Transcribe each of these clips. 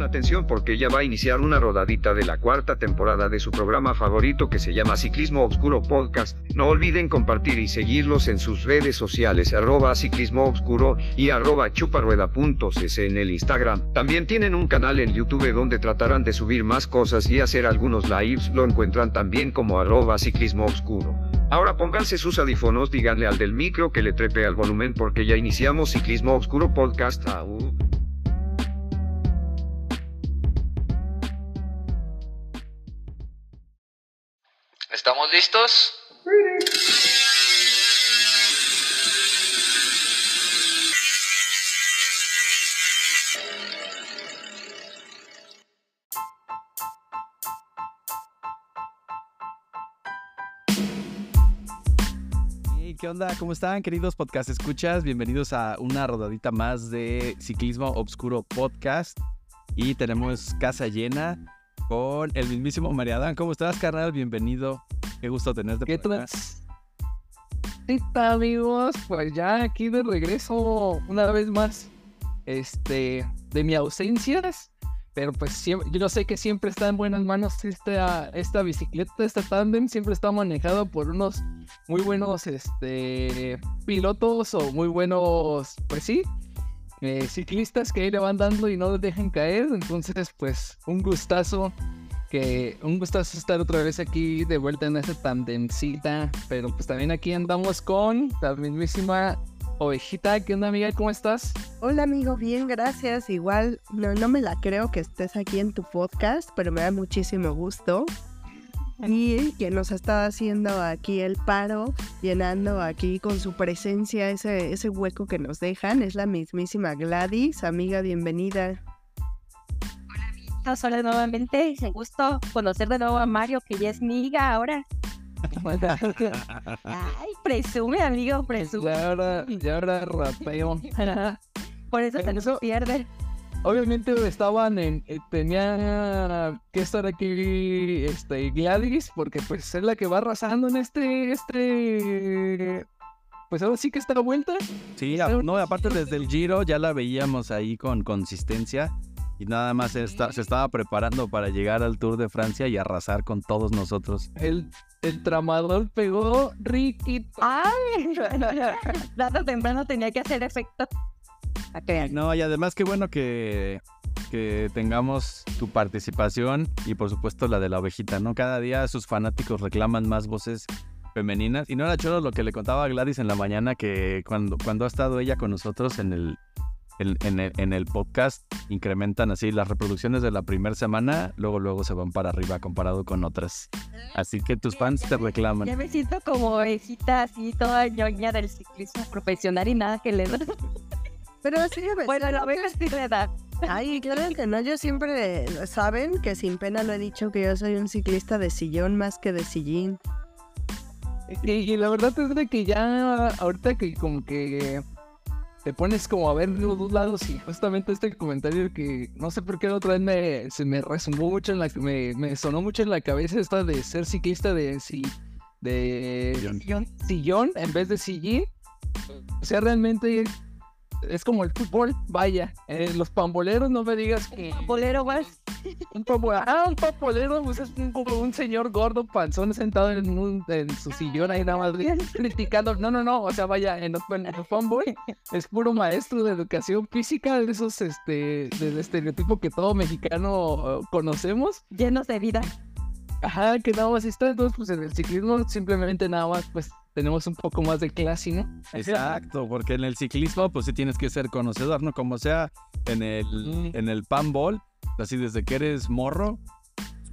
Atención porque ya va a iniciar una rodadita de la cuarta temporada de su programa favorito que se llama Ciclismo Obscuro Podcast. No olviden compartir y seguirlos en sus redes sociales arroba ciclismo y arroba chuparrueda.cc en el Instagram. También tienen un canal en YouTube donde tratarán de subir más cosas y hacer algunos lives. Lo encuentran también como arroba ciclismo obscuro. Ahora pónganse sus audífonos, díganle al del micro que le trepe al volumen porque ya iniciamos Ciclismo Obscuro Podcast. ¿Estamos listos? ¿Qué onda? ¿Cómo están, queridos podcast escuchas? Bienvenidos a una rodadita más de Ciclismo Obscuro Podcast. Y tenemos casa llena con el mismísimo Mariadán. ¿Cómo estás, carnal? Bienvenido. Qué gusto tenerte ¿Qué trans? ¿Qué tal, amigos? Pues ya aquí de regreso una vez más, este, de mi ausencias, pero pues siempre, yo sé que siempre está en buenas manos esta, esta bicicleta, esta tandem, siempre está manejado por unos muy buenos, este, pilotos o muy buenos, pues sí, eh, ciclistas que ahí le van dando y no los dejan caer, entonces pues un gustazo que un gustazo estar otra vez aquí de vuelta en esta tandemcita, pero pues también aquí andamos con la mismísima ovejita. ¿Qué onda, amiga? ¿Cómo estás? Hola amigo, bien, gracias. Igual no, no me la creo que estés aquí en tu podcast, pero me da muchísimo gusto. Y que nos está haciendo aquí el paro, llenando aquí con su presencia ese, ese hueco que nos dejan, es la mismísima Gladys. Amiga, bienvenida. Hola nuevamente, un gusto conocer de nuevo a Mario, que ya es mi hija ahora. Ay, presume, amigo, presume. Ya ahora, ya ahora rapeo. Por eso se nos pierde. Obviamente estaban en, eh, tenía que estar aquí este Gladys, porque pues es la que va arrasando en este, este, pues ahora sí que está la vuelta. Sí, a- no, aparte desde el Giro ya la veíamos ahí con consistencia. Y nada más se estaba preparando para llegar al Tour de Francia y arrasar con todos nosotros. El, el tramador pegó Ricky. Ay, temprano tenía que hacer efecto. A que vean. No, y además qué bueno que, que tengamos tu participación y por supuesto la de la ovejita, ¿no? Cada día sus fanáticos reclaman más voces femeninas. Y no era choro lo que le contaba a Gladys en la mañana, que cuando, cuando ha estado ella con nosotros en el, en, en el, en el podcast, incrementan así las reproducciones de la primera semana, luego luego se van para arriba comparado con otras. Así que tus fans te Ya reclaman. me siento como ovejita así, toda ñoña del ciclismo profesional y nada que le. Pero sí, Bueno, la oveja da. Ay, claro que no, yo siempre, saben que sin pena lo he dicho que yo soy un ciclista de sillón más que de sillín. Y, y la verdad es de que ya ahorita que como que te pones como a ver los dos lados y justamente este comentario que no sé por qué la otra vez me, se me resonó mucho en la me, me sonó mucho en la cabeza esta de ser ciclista de si de Sillón. sillón, sillón en vez de sillín. O sea, realmente es como el fútbol, vaya. eh, los pamboleros no me digas que Bolero más. un papo- ah, un papolero, pues es un, como un señor gordo panzón sentado en, un- en su sillón ahí nada más criticando. No, no, no, o sea, vaya, en, en el fanboy es puro maestro de educación física, de esos, este, del estereotipo que todo mexicano eh, conocemos. Llenos de vida. Ajá, que nada más está, entonces pues en el ciclismo simplemente nada más pues tenemos un poco más de clase, ¿no? Exacto, porque en el ciclismo pues sí tienes que ser conocedor, ¿no? Como sea en el, Mm. en el panball, así desde que eres morro,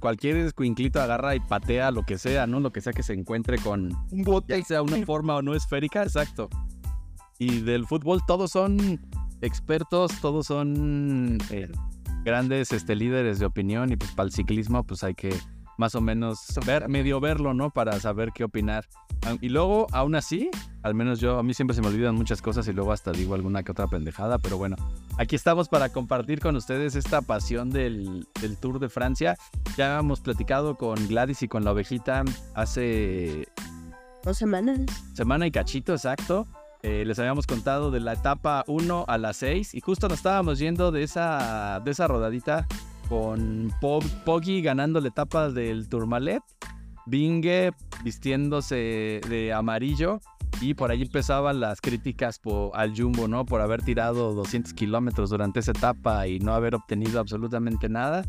cualquier escuinclito agarra y patea lo que sea, ¿no? Lo que sea que se encuentre con, Un bote. sea una forma o no esférica, exacto. Y del fútbol todos son expertos, todos son eh, grandes este, líderes de opinión y pues para el ciclismo pues hay que más o menos ver, medio verlo, ¿no? Para saber qué opinar. Y luego, aún así, al menos yo, a mí siempre se me olvidan muchas cosas y luego hasta digo alguna que otra pendejada, pero bueno, aquí estamos para compartir con ustedes esta pasión del, del Tour de Francia. Ya hemos platicado con Gladys y con la ovejita hace Dos semanas. semana y cachito, exacto. eh, les habíamos contado de la etapa 1 a la 6 y justo nos estábamos yendo de esa, de esa rodadita con Pog- Poggy ganando la etapa del Tourmalet, Binge vistiéndose de amarillo y por ahí empezaban las críticas po- al Jumbo, ¿no? Por haber tirado 200 kilómetros durante esa etapa y no haber obtenido absolutamente nada.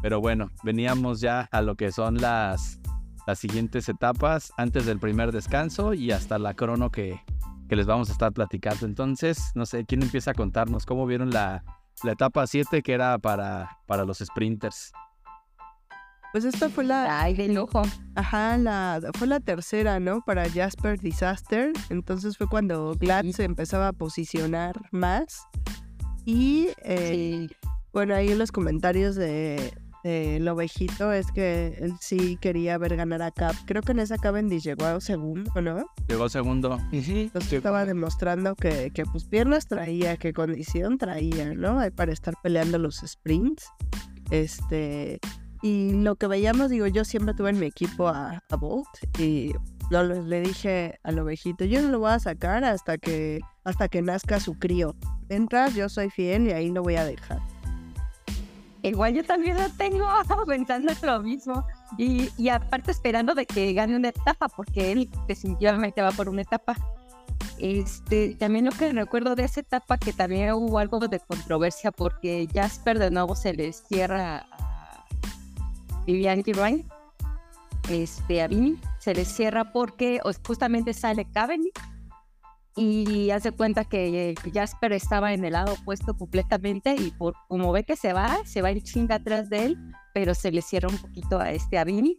Pero bueno, veníamos ya a lo que son las, las siguientes etapas antes del primer descanso y hasta la crono que, que les vamos a estar platicando. Entonces, no sé, ¿quién empieza a contarnos cómo vieron la, la etapa 7 que era para, para los sprinters? Pues esta fue la, Ay, de lujo. ajá, la, fue la tercera, ¿no? Para Jasper Disaster. Entonces fue cuando Glad se empezaba a posicionar más. Y eh, Sí. bueno, ahí en los comentarios de, el ovejito es que él sí quería ver ganar a Cap. Creo que en esa Cavendish llegó a segundo, ¿no? Llegó segundo. Entonces estaba demostrando que, que pues piernas traía, que condición traía, ¿no? Para estar peleando los sprints. Este, y lo que veíamos, digo, yo siempre tuve en mi equipo a, a Bolt y no, le le dije al ovejito, yo no lo voy a sacar hasta que, hasta que nazca su crío. Mientras yo soy fiel y ahí lo voy a dejar. Igual yo también lo tengo pensando en lo mismo. Y, y aparte esperando de que gane una etapa, porque él definitivamente va por una etapa. Este, también lo que recuerdo de esa etapa que también hubo algo de controversia porque Jasper de nuevo se le cierra a Vivian Ryan, este, a Vini, se le cierra porque justamente sale Cavendish y hace cuenta que Jasper estaba en el lado opuesto completamente y por como ve que se va, se va ir chinga atrás de él, pero se le cierra un poquito a este a Vini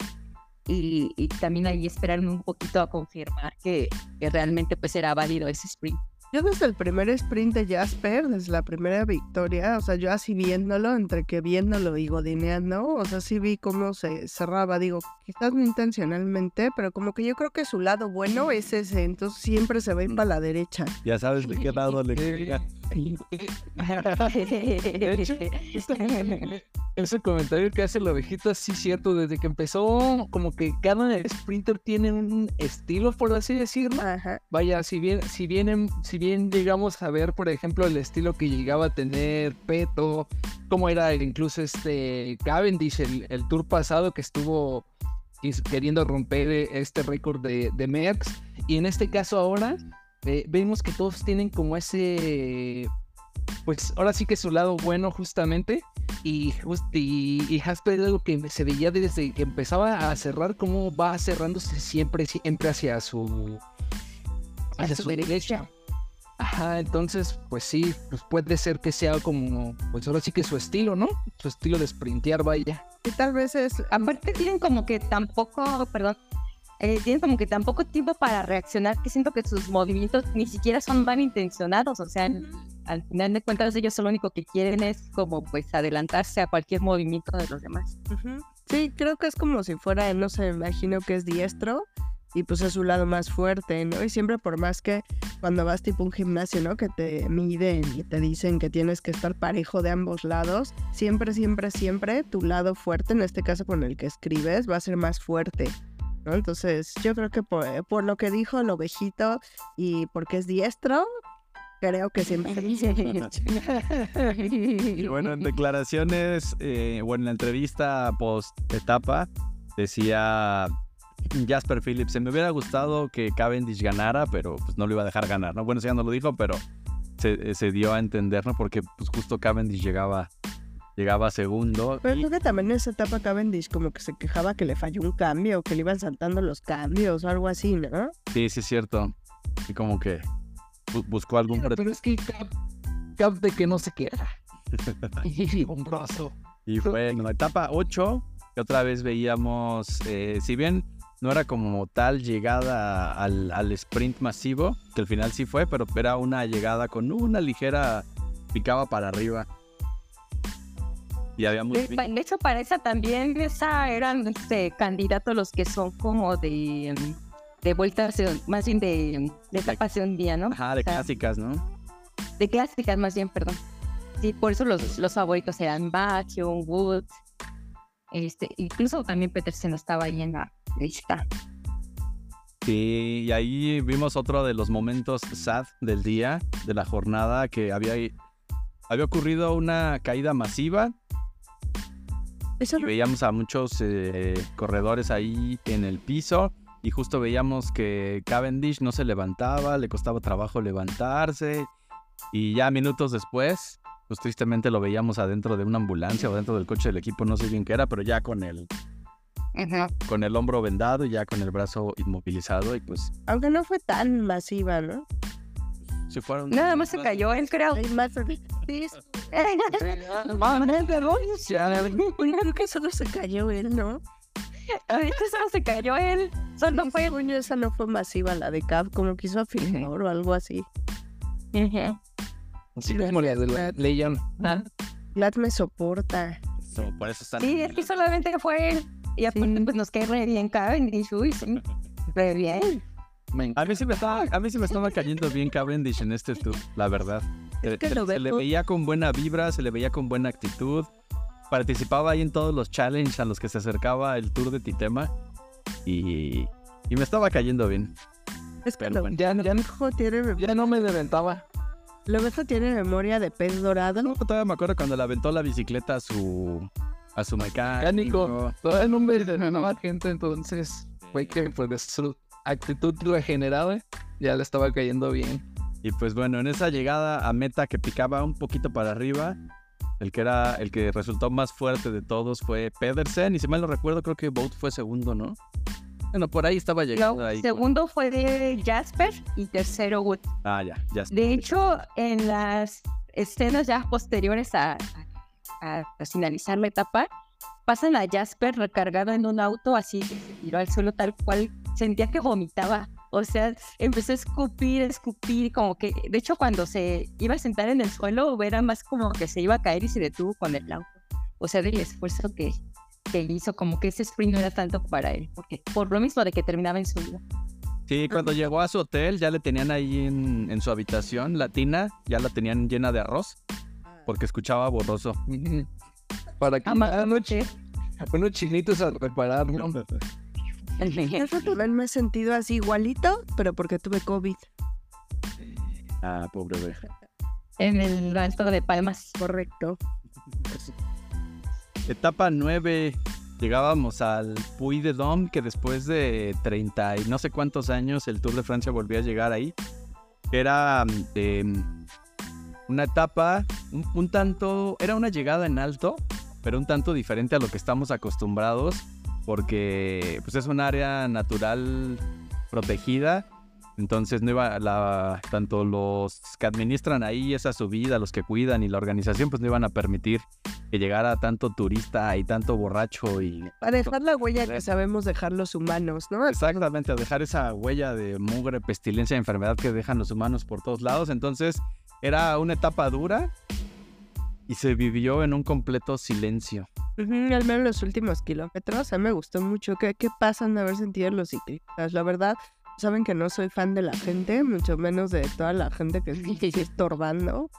y, y también ahí esperaron un poquito a confirmar que, que realmente pues era válido ese sprint. Yo desde el primer sprint de Jasper, desde la primera victoria, o sea, yo así viéndolo, entre que viéndolo y godineando, o sea, sí vi cómo se cerraba, digo, quizás no intencionalmente, pero como que yo creo que su lado bueno es ese, entonces siempre se va a ir para la derecha. Ya sabes de qué lado le. De hecho, este- ese comentario que hace la ovejita sí cierto, desde que empezó, como que cada sprinter tiene un estilo, por así decirlo. Ajá. Vaya, si bien, si bien, si bien llegamos a ver, por ejemplo, el estilo que llegaba a tener Peto, como era incluso este Cavendish, el, el tour pasado que estuvo queriendo romper eh, este récord de, de Merckx, y en este caso ahora eh, vemos que todos tienen como ese, pues ahora sí que su lado bueno justamente, y, y, y Jasper es algo que se veía desde que empezaba a cerrar, cómo va cerrándose siempre, siempre hacia su hacia su derecha. Ajá, entonces, pues sí, pues puede ser que sea como, pues ahora sí que su estilo, ¿no? Su estilo de sprintear, vaya. Y tal vez es, Aparte tienen como que tampoco, perdón, eh, tienen como que tampoco tiempo para reaccionar, que siento que sus movimientos ni siquiera son mal intencionados, o sea, al final de cuentas ellos lo único que quieren es como pues adelantarse a cualquier movimiento de los demás. Sí, creo que es como si fuera, no sé, me imagino que es diestro y pues es su lado más fuerte, ¿no? Y siempre por más que cuando vas tipo un gimnasio, ¿no? Que te miden y te dicen que tienes que estar parejo de ambos lados, siempre, siempre, siempre tu lado fuerte, en este caso con el que escribes, va a ser más fuerte. Entonces, yo creo que por, por lo que dijo el ovejito y porque es diestro, creo que siempre Y bueno, en declaraciones, eh, o en la entrevista post etapa, decía Jasper Phillips, me hubiera gustado que Cavendish ganara, pero pues no lo iba a dejar ganar, ¿no? Bueno, eso ya no lo dijo, pero se, se dio a entender, ¿no? Porque pues justo Cavendish llegaba, llegaba segundo. Pero y- creo que también en esa etapa Cavendish como que se quejaba que le falló un cambio, que le iban saltando los cambios o algo así, ¿no? sí, sí es cierto. Y como que bu- buscó algún... Pero, pero es que Cap, Cap de que no se queda. Y un brazo. Y fue en la etapa 8 que otra vez veíamos, eh, si bien no era como tal llegada al, al sprint masivo, que al final sí fue, pero era una llegada con una ligera picaba para arriba. Y había De, muy... de hecho, para esa también, esa eran este, candidatos los que son como de, de vueltas, de- más bien de, de etapas de un día, ¿no? Ajá, de O sea, clásicas, ¿no? De clásicas, más bien, perdón. Sí, por eso los, los favoritos eran Bachio, Woods, este, incluso también Petersen estaba ahí en la lista. Sí, y ahí vimos otro de los momentos sad del día, de la jornada, que había, había ocurrido una caída masiva. Eso Y veíamos a muchos eh, corredores ahí en el piso. Y justo veíamos que Cavendish no se levantaba, le costaba trabajo levantarse. Y ya minutos después, pues tristemente lo veíamos adentro de una ambulancia o dentro del coche del equipo, no sé bien qué era, pero ya con el, con el hombro vendado y ya con el brazo inmovilizado. Y pues Aunque no fue tan masiva, ¿no? Se fueron. Nada más se cayó él, creo. Creo que solo se cayó él, ¿no? Ahorita solo se cayó él. Solo fue. Esa no fue masiva, la de Cap, como quiso afirmar o algo así. Sí, la de Legion. Glad me soporta. Por eso están. Sí, es que solamente fue él. Y aparte, pues nos cae re bien Cavendish, uy, sí. Re bien. Me A mí sí me estaba, a mí sí me estaba cayendo bien Cavendish en este tour, la verdad. Se, que se- lo se le veía con buena vibra, se le veía con buena actitud. Participaba ahí en todos los challenges a los que se acercaba el tour de Titema. Y, y me estaba cayendo bien. Es que Pero lo, bueno. Ya, ya, tiene, ya no me deventaba. lo beso tiene memoria de pez dorado. No, todavía me acuerdo cuando le aventó la bicicleta a su, a su mecánico. Mecánico. Todavía no me deventaba gente, entonces fue que pues su actitud regenerada ya le estaba cayendo bien. Y pues bueno, en esa llegada a meta que picaba un poquito para arriba, el que era el que resultó más fuerte de todos fue Pedersen. Y si mal no recuerdo, creo que Boat fue segundo, ¿no? Bueno, por ahí estaba llegando. No, ahí. segundo fue de Jasper y tercero Wood. Ah, ya, ya. está. De hecho, en las escenas ya posteriores a, a- a finalizar la etapa, pasan a Jasper recargado en un auto así que se tiró al suelo tal cual sentía que vomitaba. O sea, empezó a escupir, a escupir, como que, de hecho, cuando se iba a sentar en el suelo, era más como que se iba a caer y se detuvo con el auto. O sea, del esfuerzo que, que hizo, como que ese sprint no era tanto para él, porque por lo mismo de que terminaba en su vida. Sí, cuando llegó a su hotel ya le tenían ahí en, en su habitación, la tina, ya la tenían llena de arroz, porque escuchaba borroso. Para que ah, unos, chi- unos chinitos a repararlo. Eso también me he sentido así igualito, pero porque tuve COVID. Ah, pobre bebé. En el alto de Palmas. Correcto. Etapa 9. Llegábamos al Puy de Dôme, que después de 30 y no sé cuántos años el Tour de Francia volvió a llegar ahí. Era em, una etapa un, un tanto, era una llegada en alto, pero un tanto diferente a lo que estamos acostumbrados, porque pues es un área natural protegida. Entonces no iba la, tanto los que administran ahí esa subida, los que cuidan y la organización, pues no iban a permitir que llegara tanto turista y tanto borracho y Para dejar la huella que sabemos dejar los humanos, ¿no? exactamente a dejar esa huella de mugre, pestilencia, enfermedad que dejan los humanos por todos lados. Entonces era una etapa dura y se vivió en un completo silencio. Al menos los últimos kilómetros. A mí me gustó mucho. ¿Qué, qué pasan de haber sentido los ciclistas? La verdad, saben que no soy fan de la gente, mucho menos de toda la gente que está estorbando.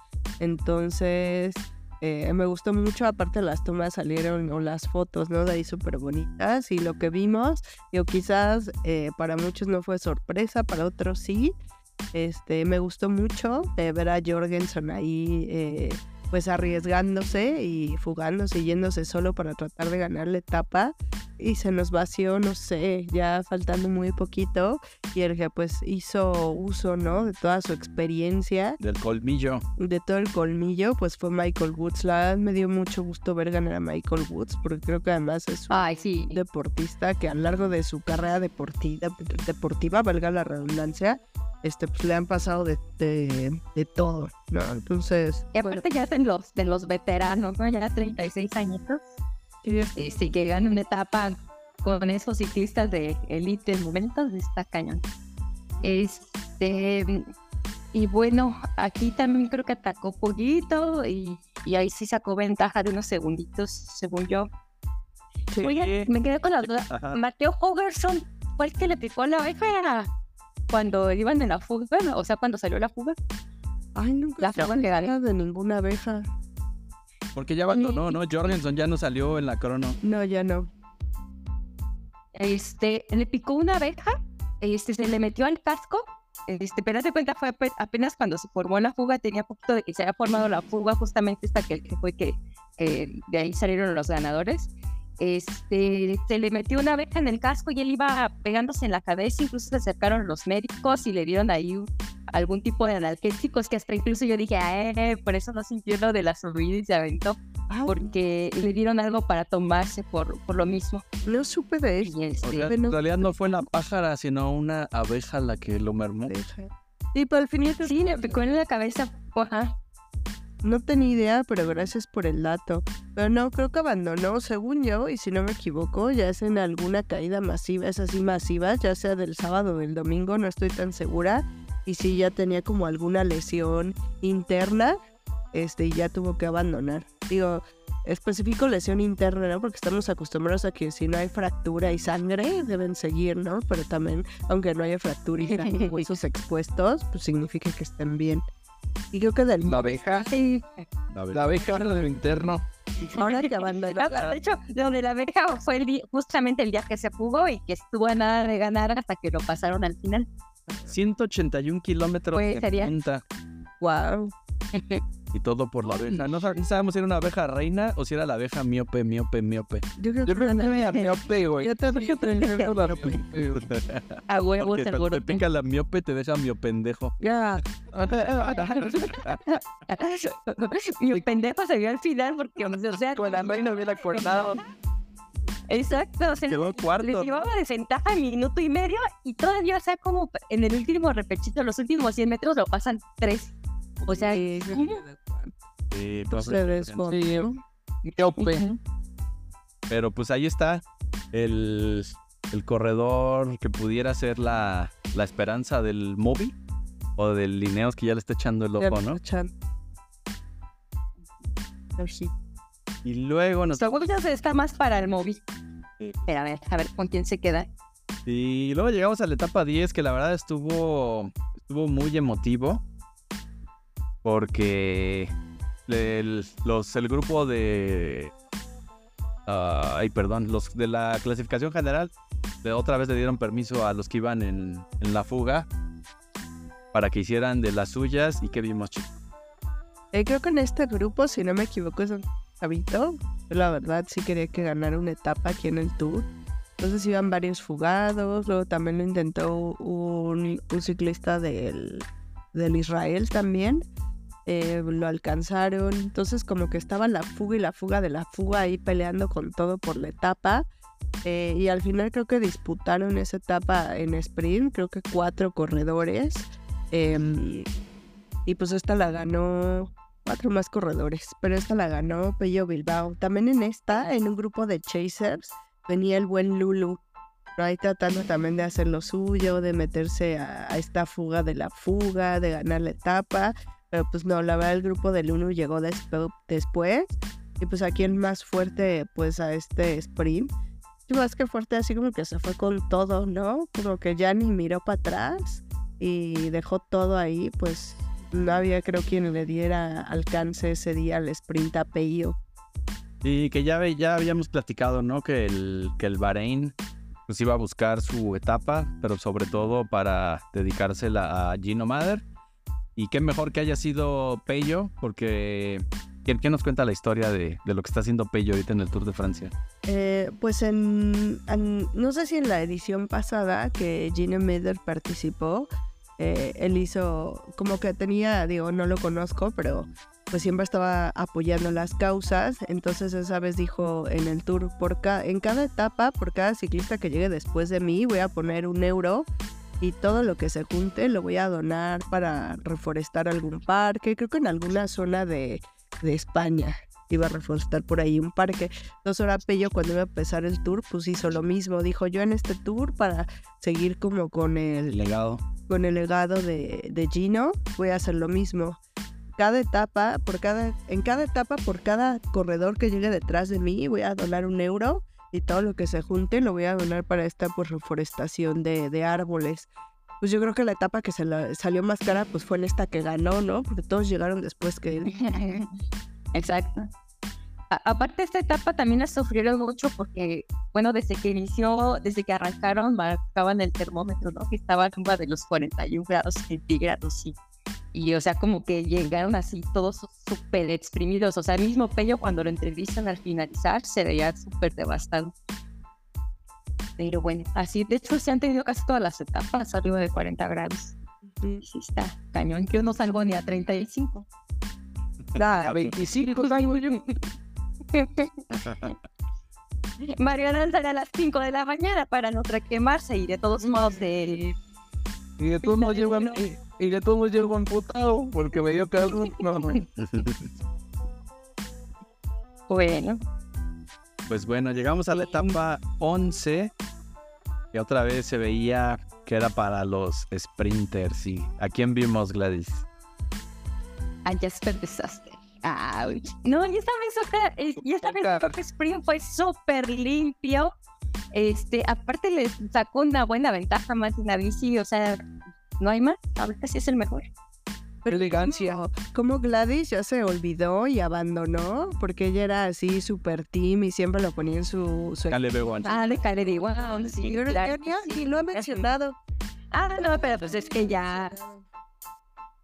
Entonces, eh, me gustó mucho. Aparte, las tomas salieron o las fotos, ¿no? De ahí súper bonitas. Y lo que vimos, yo quizás eh, para muchos no fue sorpresa, para otros sí. Este, me gustó mucho eh, ver a Jorgensen ahí. Pues arriesgándose y fugándose y yéndose solo para tratar de ganar la etapa y se nos vació, no sé, ya faltando muy poquito y el que pues hizo uso, ¿no? De toda su experiencia, Del colmillo. de todo el colmillo, pues fue Michael Woods. La verdad me dio mucho gusto ver ganar a Michael Woods porque creo que además es un Ay, sí. deportista que a lo largo de su carrera deportiva, deportiva valga la redundancia, este, pues le han pasado de, de, de todo, ¿no? Entonces, Y aparte ya de los, de los veteranos, ¿no? Ya 36 añitos. Este, que ganan una etapa con esos ciclistas de elite en momentos, está cañón. Este, y bueno, aquí también creo que atacó poquito y, y ahí sí sacó ventaja de unos segunditos, según yo. Sí. Oigan, me quedé con la duda. Ajá. Mateo Hogerson fue el que le picó la oreja cuando iban en la fuga, o sea, cuando salió la fuga. ay, nunca La fuga que ganó. de ninguna abeja. Porque ya abandonó, ¿no? Jorgensen ya no salió en la crono. No, ya no. Este, le picó una abeja este, se le metió al casco. Este, pero haz de cuenta, fue ape- apenas cuando se formó la fuga, tenía poquito de que se había formado la fuga, justamente esta que, que fue que eh, de ahí salieron los ganadores. Este, se le metió una abeja en el casco y él iba pegándose en la cabeza, incluso se acercaron los médicos y le dieron ahí un- algún tipo de analgésicos que hasta incluso yo dije, "Ah, eh, por eso no sintió lo de la subida y se aventó, porque le dieron algo para tomarse por, por lo mismo. No supe de eso. Este, O sea, bueno. en realidad no fue la pájara, sino una abeja la que lo mermó. Y para el final sí, le picó en la cabeza. Ajá. No tenía idea, pero gracias por el dato. Pero no, creo que abandonó, según yo, y si no me equivoco, ya es en alguna caída masiva, es así masiva, ya sea del sábado o del domingo, no estoy tan segura. Y si ya tenía como alguna lesión interna, este, y ya tuvo que abandonar. Digo, específico lesión interna, ¿no? Porque estamos acostumbrados a que si no hay fractura y sangre, deben seguir, ¿no? Pero también, aunque no haya fractura y huesos expuestos, pues significa que estén bien. Y creo que del La abeja, Sí. A ver, la abeja de lo interno. ahora que abandonó. De hecho, donde la abeja fue el día- justamente el día que se fugó y que estuvo a nada de ganar hasta que lo pasaron al final. 181 kilómetros Pues, de sería- punta. Wow. Y todo por la abeja. No, sab- no sabemos si era una abeja reina o si era la abeja miope, miope, miope. Yo creo que que me miope, güey. Yo también creo que la miope. A Porque cuando seguro. te pica la miope te deja miopendejo. ya. Mi pendejo se vio al final porque, o sea, Con la reina hubiera acordado. exacto, o sea, Quedó les cuarto. llevaba desventaja minuto y medio y todavía, o sea, como en el último repechito, los últimos 100 metros lo pasan tres. O sea, ¿cómo? Sí, se desbordó. Sí, miope. Pero pues ahí está el, el corredor que pudiera ser la, la esperanza del Moby o del Lineos que ya le está echando el ojo, ¿no? Sí. Y luego nos... Según yo, está más para el móvil. Pero a ver, a ver con quién se queda. Y luego llegamos a la etapa 10 que la verdad estuvo, estuvo muy emotivo porque el, los, el grupo de... ah, ay, perdón, los de la clasificación general otra vez le dieron permiso a los que iban en, en la fuga para que hicieran de las suyas y que vimos chicos. Eh, creo que en este grupo, si no me equivoco, es un Javito. Yo la verdad sí quería que ganara una etapa aquí en el Tour. Entonces iban varios fugados. Luego también lo intentó un, un ciclista del, del Israel también. Eh, lo alcanzaron. Entonces como que estaba la fuga y la fuga de la fuga ahí peleando con todo por la etapa. Eh, y al final creo que disputaron esa etapa en sprint. Creo que cuatro corredores. Em, y pues esta la ganó cuatro más corredores, pero esta la ganó Pello Bilbao. También en esta, en un grupo de chasers, venía el buen Lulu. Ahí tratando también de hacer lo suyo, de meterse a esta fuga de la fuga, de ganar la etapa. Pero pues no, la verdad el grupo de Lulu llegó después. Y pues aquí el más fuerte, pues a este sprint. Y más que fuerte, así como que se fue con todo, ¿no? Como que ya ni miró para atrás y dejó todo ahí, pues no había creo quien le diera alcance ese día al sprint a Pello. Y que ya, ya habíamos platicado, ¿no? Que el, que el Bahrein pues iba a buscar su etapa, pero sobre todo para dedicársela a Gino Mader. Y qué mejor que haya sido Pello, porque ¿quién, quién nos cuenta la historia de, de lo que está haciendo Pello ahorita en el Tour de Francia? Eh, pues en, en- no sé si en la edición pasada que Gino Meder participó, eh, él hizo como que tenía, digo, no lo conozco, pero pues siempre estaba apoyando las causas. Entonces esa vez dijo en el tour, por ca- en cada etapa, por cada ciclista que llegue después de mí, voy a poner un euro y todo lo que se junte lo voy a donar para reforestar algún parque, creo que en alguna zona de, de España. Iba a reforestar por ahí un parque. Dos horas Pello cuando iba a empezar el tour, pues hizo lo mismo. Dijo yo en este tour para seguir como con El el, legado. con el legado de, de Gino, voy a hacer lo mismo. Cada etapa, por cada, en cada etapa, por cada corredor que llegue detrás de mí, voy a donar un euro y todo lo que se junte lo voy a donar para esta pues, reforestación de, de árboles. Pues yo creo que la etapa que se salió más cara pues fue esta que ganó, ¿no? Porque todos llegaron después que él. Exacto. A- aparte esta etapa también la sufrieron mucho porque, bueno, desde que inició, desde que arrancaron, marcaban el termómetro, ¿no? Que estaba arriba de los 41 grados centígrados y, y, o sea, como que llegaron así todos súper exprimidos. O sea, el mismo Pello cuando lo entrevistan al finalizar se veía súper devastado. Pero bueno, así, de hecho, se han tenido casi todas las etapas arriba de 40 grados. Sí, está cañón. Yo no salgo ni a 35. Nada, 25 salgo yo. Mariana sale a las 5 de la mañana para no quemarse y de todos modos de... Y de todos modos llego, y, y de todos modos llego amputado porque me dio calor. No, no. Bueno, Pues bueno, llegamos a la etapa 11, que otra vez se veía que era para los sprinters. ¿Y a quién vimos, Gladys? a Jasper Desastre. Ouch. No, y esta vez, eh, y esta vez Sprint fue súper limpio. Este, aparte le sacó una buena ventaja más de la bici, o sea, no hay más. Ahorita sí es el mejor. Elegancia. Como Gladys ya se olvidó y abandonó, porque ella era así super team y siempre lo ponía en su... su... Dale, Bewan. Ah, de de wow, sí, Y claro sí. lo ha mencionado. Ah, no, pero pues es que ya.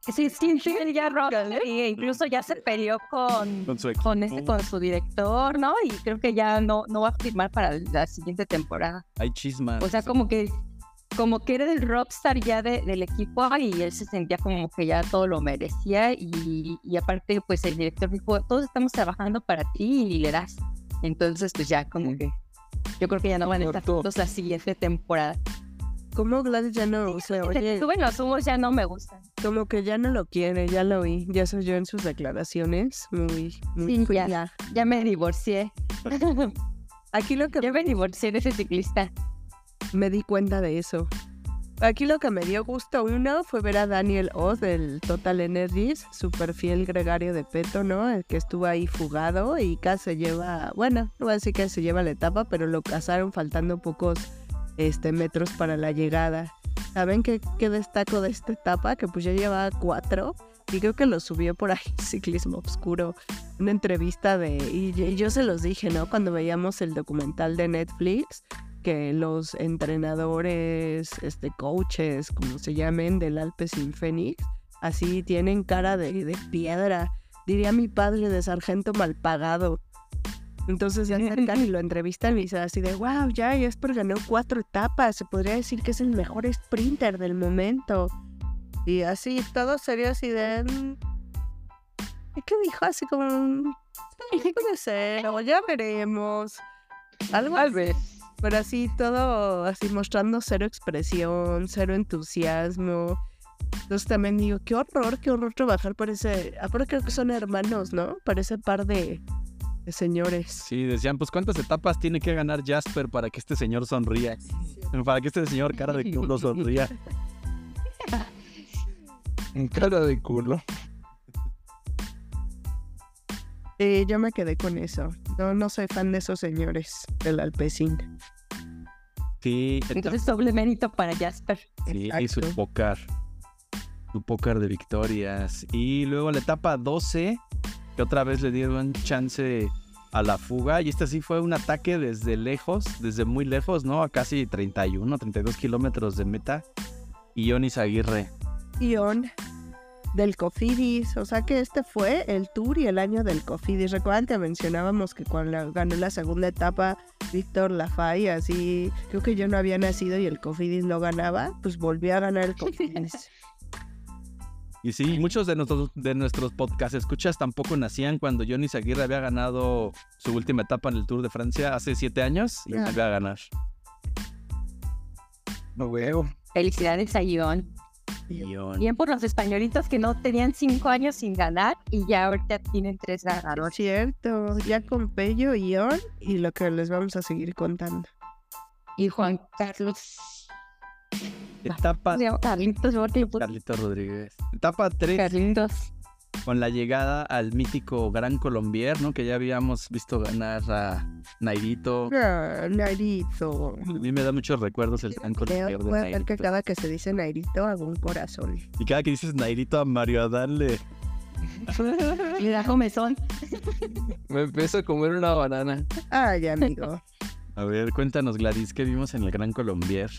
Sí, sí, sí, ya roca, y incluso ya se peleó con, Con su con este, con su director, ¿no? Y creo que ya no, no va a firmar para la siguiente temporada. Hay chismas. O sea, como que, como que era el rockstar ya de- del equipo y él se sentía como que ya todo lo merecía y, y aparte, pues el director dijo, todos estamos trabajando para ti y le das. Entonces, pues ya como que, yo creo que ya no van a estar juntos la siguiente temporada. Como Gladys ya no se oye, Suben los humos ya no me gustan. como que ya no lo quiere, ya lo vi, ya se oyó en sus declaraciones, muy, muy Sí, ya. Ya me divorcié. Aquí lo que ya me divorcié de ese ciclista. Me di cuenta de eso. Aquí lo que me dio gusto uno fue ver a Daniel Oz del Total Energies, super fiel gregario de Peto, ¿no? El que estuvo ahí fugado y casi lleva, bueno, no voy a decir que se lleva la etapa, pero lo cazaron faltando pocos este, metros para la llegada. ¿Saben qué, qué destaco de esta etapa? Que pues ya llevaba cuatro y creo que lo subió por ahí Ciclismo Obscuro. Una entrevista de... Y, y yo se los dije, ¿no? Cuando veíamos el documental de Netflix, que los entrenadores, este, coaches, como se llamen, del Alpes sin Fénix, así tienen cara de, de piedra. Diría mi padre de sargento mal pagado. Entonces se acercan y lo entrevistan y dicen así de, wow, ya Jesper ganó cuatro etapas, se podría decir que es el mejor sprinter del momento. Y así, todo serio así de... mm, ¿y ¿Qué dijo? Así como... mm, "Sí, Puede ser, o ya veremos. Algo Tal así. vez. Pero así todo, así mostrando cero expresión, cero entusiasmo. Entonces también digo, qué horror, qué horror trabajar por ese... Aparte creo que son hermanos, ¿no? Para ese par de, de señores. Sí, decían, pues cuántas etapas tiene que ganar Jasper para que este señor sonría. Para que este señor cara de culo sonría. En cara de culo. Eh, yo me quedé con eso. No, no soy fan de esos señores del Alpecin. Sí, Entonces, doble mérito para Jasper. sí, y su pócar. Su pócar de victorias. Y luego la etapa 12, que otra vez le dieron chance a la fuga. Y este sí fue un ataque desde lejos, desde muy lejos, ¿no? A casi 31, 32 kilómetros de meta. Y Yonis Aguirre. Ion del Cofidis. O sea que este fue el tour y el año del Cofidis. Recuerdan que mencionábamos que cuando ganó la segunda etapa Víctor Lafay, así creo que yo no había nacido y el Cofidis lo ganaba, pues volvió a ganar el Cofidis. Y sí, muchos de nuestros, de nuestros podcast escuchas tampoco nacían cuando Yonis Aguirre había ganado su última etapa en el Tour de Francia hace siete años y Ah. volvió a ganar. No veo. Felicidades a Ion. Bien por los españolitos que no tenían cinco años sin ganar y ya ahorita tienen tres ganadores. Cierto, ya con Pello y Ion y lo que les vamos a seguir contando. Y Juan Carlos. Etapa. Carlitos, porque le puse Carlito Rodríguez. Etapa 3 Carlitos. Con la llegada al mítico Gran Colombier, ¿no? Que ya habíamos visto ganar a Nairito. Ah, Nairito. A mí me da muchos recuerdos el Gran Creo, Colombier de voy a ver que cada que se dice Nairito hago un corazón. Y cada que dices Nairito a Mario Adán le, Le da comezón. Me empiezo a comer una banana. Ay, amigo. A ver, cuéntanos, Gladys, ¿qué vimos en el Gran Colombier?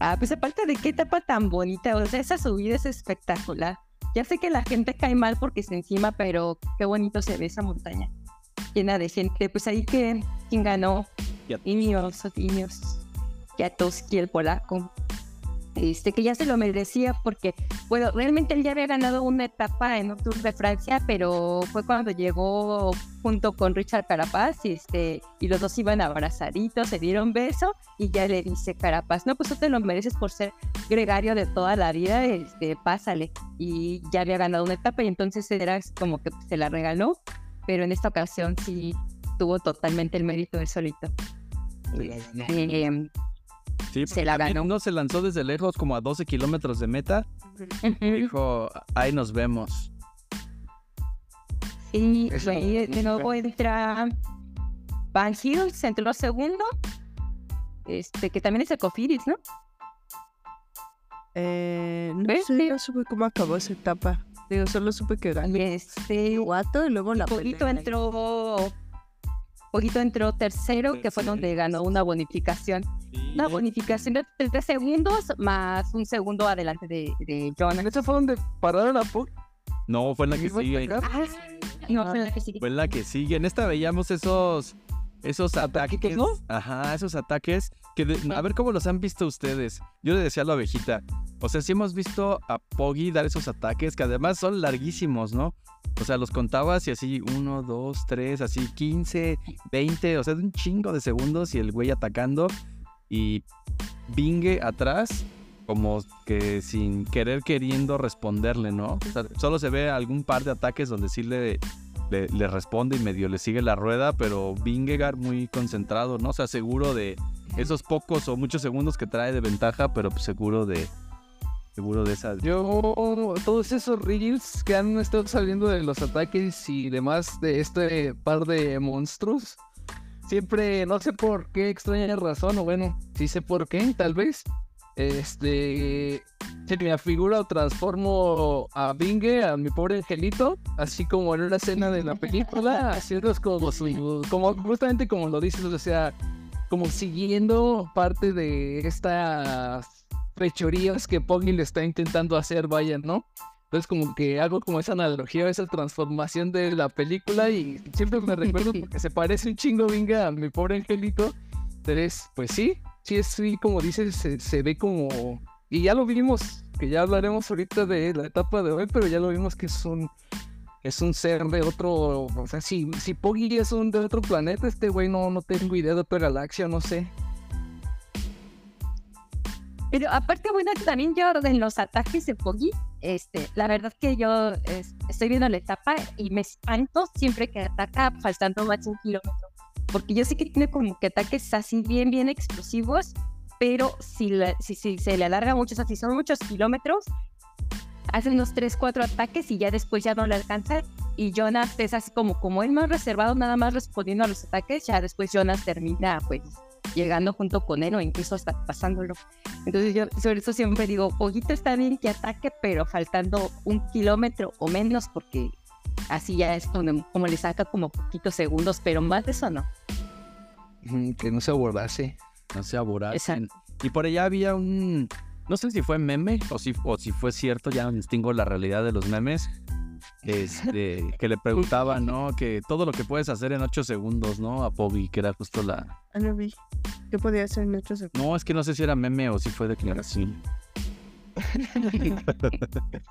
Ah, pues aparte de qué etapa tan bonita, o sea, esa subida es espectacular. Ya sé que la gente cae mal porque es encima, pero qué bonito se ve esa montaña. Llena de gente. Pues ahí que, ¿quién ganó? Ineos, Ineos. Yatoski, el polaco. Este, que ya se lo merecía porque, bueno, realmente él ya había ganado una etapa en un Tour de Francia, pero fue cuando llegó junto con Richard Carapaz y, este, y los dos iban abrazaditos, se dieron beso y ya le dice Carapaz, no, pues tú te lo mereces por ser gregario de toda la vida, este, pásale. Y ya había ganado una etapa y entonces era como que se la regaló, pero en esta ocasión sí tuvo totalmente el mérito de solito. Eh, Sí, Se la ganó. Se lanzó desde lejos, como a 12 kilómetros de meta. Dijo, ahí nos vemos. Y Eso ahí de nuevo entra Van Hills, entró segundo, este, que también es Ecofiris, ¿no? Eh, no ¿Ves? sé, no supe cómo acabó esa etapa. Digo, solo supe que ganó este, Guato y luego la Poquito pelea. entró, Poquito entró tercero, que fue donde ganó una bonificación. Una bonificación de tres segundos más un segundo adelante de, de John. ¿Esa fue donde pararon a Pug? No, fue en la que ¿Y fue sigue. Ah, no, fue la que sigue. Fue en la que sigue. En esta veíamos esos. Esos ataques. ¿no? Ajá, esos ataques. Que de- a ver cómo los han visto ustedes. Yo le decía a la ovejita. O sea, sí hemos visto a Poggy dar esos ataques que además son larguísimos, ¿no? O sea, los contabas y así, uno, dos, tres, así, 15, 20, o sea, de un chingo de segundos y el güey atacando. Y Bingue atrás, como que sin querer queriendo responderle, ¿no? O sea, solo se ve algún par de ataques donde sí le, le, le responde y medio le sigue la rueda, pero Vingegaard muy concentrado, ¿no? O sea, seguro de esos pocos o muchos segundos que trae de ventaja, pero seguro de seguro de esa. Yo, todos esos reels que han estado saliendo de los ataques y demás de este par de monstruos, siempre, no sé por qué extraña razón, o bueno, sí sé por qué, tal vez. Este, se me afigura o transformo a Binge, a mi pobre angelito, así como en una escena de la película, haciendo como como justamente como lo dices, o sea, como siguiendo parte de estas fechorías que Poggy le está intentando hacer, vaya, ¿no? Entonces como que hago como esa analogía, esa transformación de la película y siempre me recuerdo porque se parece un chingo Vinga a mi pobre angelito. Entonces, pues sí, sí es sí, como dices, se, se ve como... Y ya lo vimos, que ya hablaremos ahorita de la etapa de hoy, pero ya lo vimos que es un... Es un ser de otro, o sea, si, si Poggy es un de otro planeta, este güey no, no tengo idea de otra galaxia, no sé. Pero aparte, bueno, también yo en los ataques de Poggy, este, la verdad que yo es- estoy viendo la etapa y me espanto siempre que ataca faltando más un kilómetro. Porque yo sé que tiene como que ataques así bien, bien explosivos, pero si, la- si, si se le alarga mucho, o sea, si son muchos kilómetros, hace unos 3, 4 ataques y ya después ya no le alcanza. Y Jonas es así como, como él más reservado, nada más respondiendo a los ataques, ya después Jonas termina pues llegando junto con él o incluso hasta pasándolo. Entonces yo sobre eso siempre digo, poquito está bien que ataque, pero faltando un kilómetro o menos porque así ya es como, como le saca como poquitos segundos, pero más de eso no. Que no se abordase. No se. Exacto. Y por allá había un. No sé si fue meme o si, o si fue cierto, ya no distingo la realidad de los memes. Este, que le preguntaba, ¿no? Que todo lo que puedes hacer en 8 segundos, ¿no? A Poggy, que era justo la. Ah, no vi. ¿Qué podía hacer en otros No, es que no sé si era meme o si fue declaración.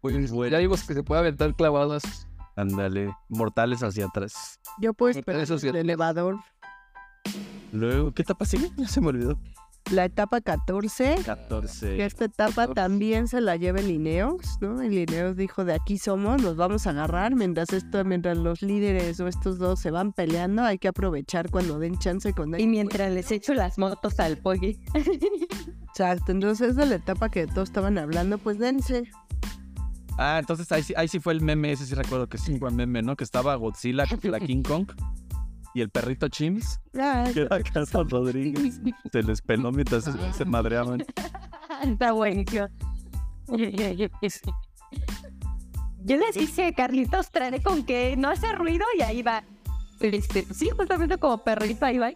Pues ya vimos que se puede aventar clavadas. Ándale, mortales hacia atrás. Yo puedo esperar el elevador. Luego, ¿qué etapa sigue? Ya se me olvidó. La etapa 14, que 14. esta etapa también se la lleva el Ineos, ¿no? El Ineos dijo, de aquí somos, nos vamos a agarrar, mientras esto, mientras los líderes o estos dos se van peleando, hay que aprovechar cuando den chance con Y mientras les echo las motos al Poggy. Exacto, entonces de la etapa que todos estaban hablando, pues dense. Ah, entonces ahí sí, ahí sí fue el meme, ese sí recuerdo que sí fue el meme, ¿no? Que estaba Godzilla contra King Kong y el perrito Chims, Ay, que era Carlos Rodríguez. Se les peló mientras se, madreaban. Está buenísimo. yo les hice Carlitos trae con que no hace ruido y ahí va. Este, sí, justamente como perrito ahí va.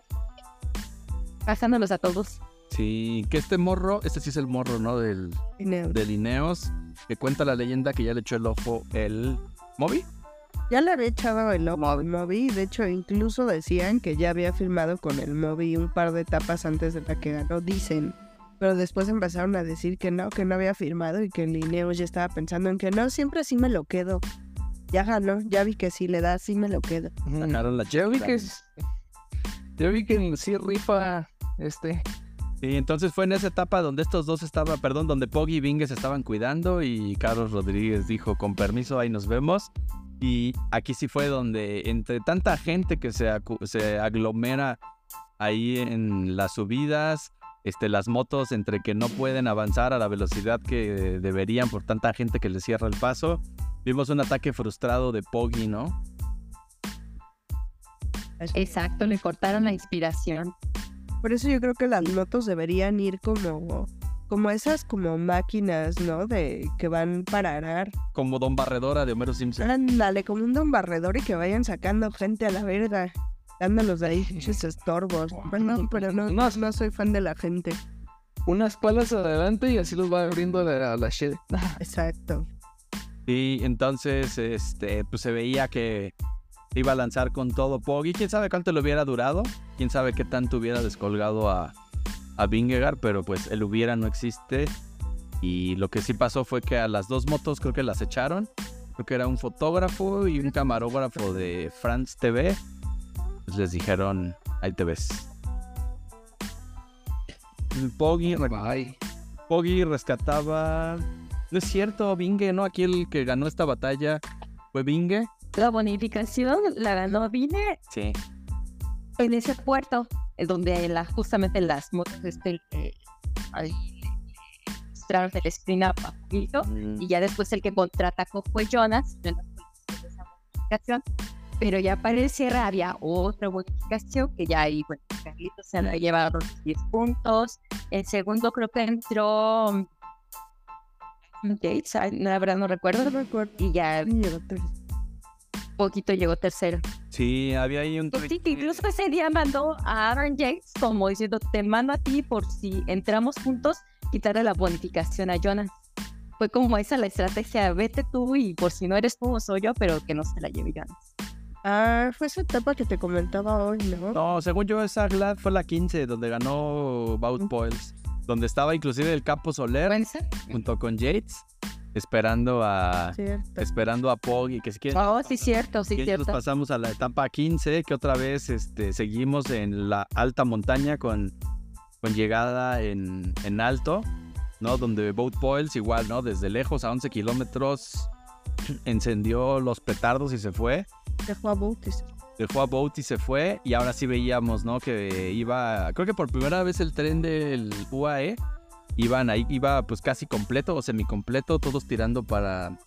Pasándolos a todos. Sí, que este morro, este sí es el morro, ¿no? Del, Ineos. del Ineos, que cuenta la leyenda que ya le echó el ojo el Moby. Ya le había echado el ojo al Moby. De hecho, incluso decían que ya había firmado con el Moby un par de etapas antes de la que ganó, dicen. Pero después empezaron a decir que no, que no había firmado y que el Ineos ya estaba pensando en que no, siempre sí me lo quedo. Ya ganó, ya vi que si le da, sí me lo quedo. Sacaron la Yo vi chica. que yo vi que sí rifa este. Y entonces fue en esa etapa donde estos dos estaban, perdón, donde Poggy y Vinge se estaban cuidando y Carlos Rodríguez dijo, con permiso, ahí nos vemos. Y aquí sí fue donde entre tanta gente que se, aglomera ahí en las subidas, este, las motos entre que no pueden avanzar a la velocidad que deberían por tanta gente que les cierra el paso, vimos un ataque frustrado de Poggy, ¿no? Exacto, le cortaron la inspiración. Por eso yo creo que las motos deberían ir como, como esas como máquinas, ¿no? De que van para arar. Como Don Barredora de Homero Simpson. Ándale, como un don barredor y que vayan sacando gente a la verga. Dándolos de ahí, pinches estorbos. Bueno, pero no, no, no soy fan de la gente. Unas palas adelante y así los va abriendo la, la shed. Exacto. Y entonces, este, pues se veía que iba a lanzar con todo Poggy. Quién sabe cuánto le hubiera durado. Quién sabe qué tanto hubiera descolgado a, a Vingegaard. Pero pues el hubiera no existe. Y lo que sí pasó fue que a las dos motos creo que las echaron. Creo que era un fotógrafo y un camarógrafo de France TV. Pues les dijeron, ahí te ves. El Poggy, rescataba. No es cierto, Vinge, ¿no? Aquí el que ganó esta batalla fue Vinge. La bonificación la ganó Vine Sí. en ese puerto, eh, donde la, justamente las motos este, eh, ahí mostraron el sprint up a poquito, y ya después el que contraatacó fue Jonas, Jonas fue esa pero ya para el cierre había otra bonificación que ya ahí, bueno, Carlitos se la llevaron 10 puntos, el segundo creo que entró mm, Gates, la verdad no recuerdo, No y ya. Poquito llegó tercero. Sí, había ahí un. Pues sí, que incluso ese día mandó a Aaron Yates como diciendo, te mando a ti por si entramos juntos, quitarle la bonificación a Jonas. Fue como esa la estrategia, vete tú y por si no eres tú soy yo, pero que no se la lleve Jonas. Ah, fue esa etapa que te comentaba hoy, ¿no? No, según yo, esa glad fue la 15, donde ganó Bout Poels. Donde estaba inclusive el Capo Soler junto con Yates, esperando a. Cierto. Esperando a Poggy, que si quieren. Oh, sí, cierto, sí, ya nos cierto. pasamos a la etapa 15, que otra vez este, seguimos en la alta montaña con, con llegada en, en alto, ¿no? Donde Boat Poils igual, ¿no? Desde lejos a 11 kilómetros encendió los petardos y se fue. Dejó a Bootis. Dejó a Boat y se fue. Y ahora sí veíamos, ¿no? Que iba, creo que por primera vez el tren del UAE iban ahí, iba pues casi completo o semicompleto, todos tirando para,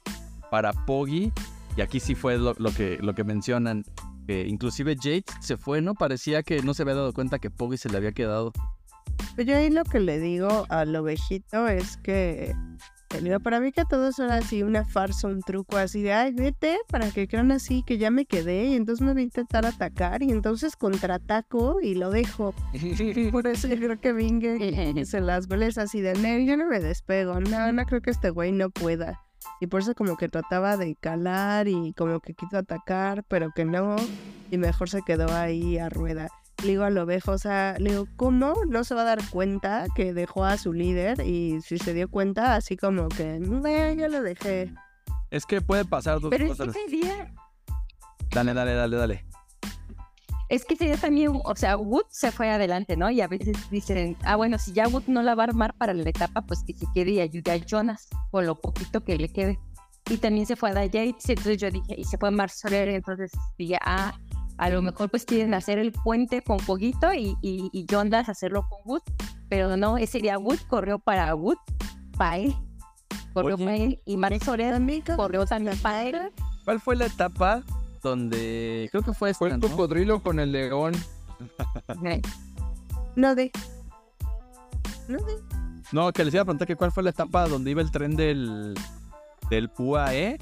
para Poggy. Y aquí sí fue lo, que, lo que mencionan. Que inclusive Yates se fue, ¿no? Parecía que no se había dado cuenta que Poggy se le había quedado. Yo ahí lo que le digo al ovejito es que, digo, para mí que todo eso era así una farsa, un truco así de, ay, vete, para que crean así que ya me quedé y entonces me voy a intentar atacar y entonces contraataco y lo dejo. Por eso yo creo que Vinge se las veles así de, no, yo no me despego, no, no creo que este güey no pueda. Y por eso como que trataba de calar y como que quiso atacar, pero que no, y mejor se quedó ahí a rueda. Le digo al ovejo, o sea, le digo, ¿cómo no se va a dar cuenta que dejó a su líder? Y si se dio cuenta, así como que, no, ya lo dejé. Es que puede pasar dos Pero es que cosas. ese día, Dale, dale, dale, dale. es que ese día también, o sea, Wood se fue adelante, ¿no? Y a veces dicen, ah, bueno, si ya Wood no la va a armar para la etapa, pues que se quede y ayude a Jonas con lo poquito que le quede. Y también se fue a Yates, entonces yo dije, y se fue Mark Soler, entonces dije, ah, a lo mejor pues quieren hacer el puente con Poguito y, y, y Jonas hacerlo con Wood, pero no, ese día Wood corrió para Wood, para él, corrió Oye. para él, y Mark Soler corrió también para él. ¿Cuál fue la etapa donde creo que fue esta, Fue el ¿no? cocodrilo con el león. No de. No de. No, que les iba a preguntar que cuál fue la etapa donde iba el tren del, del UAE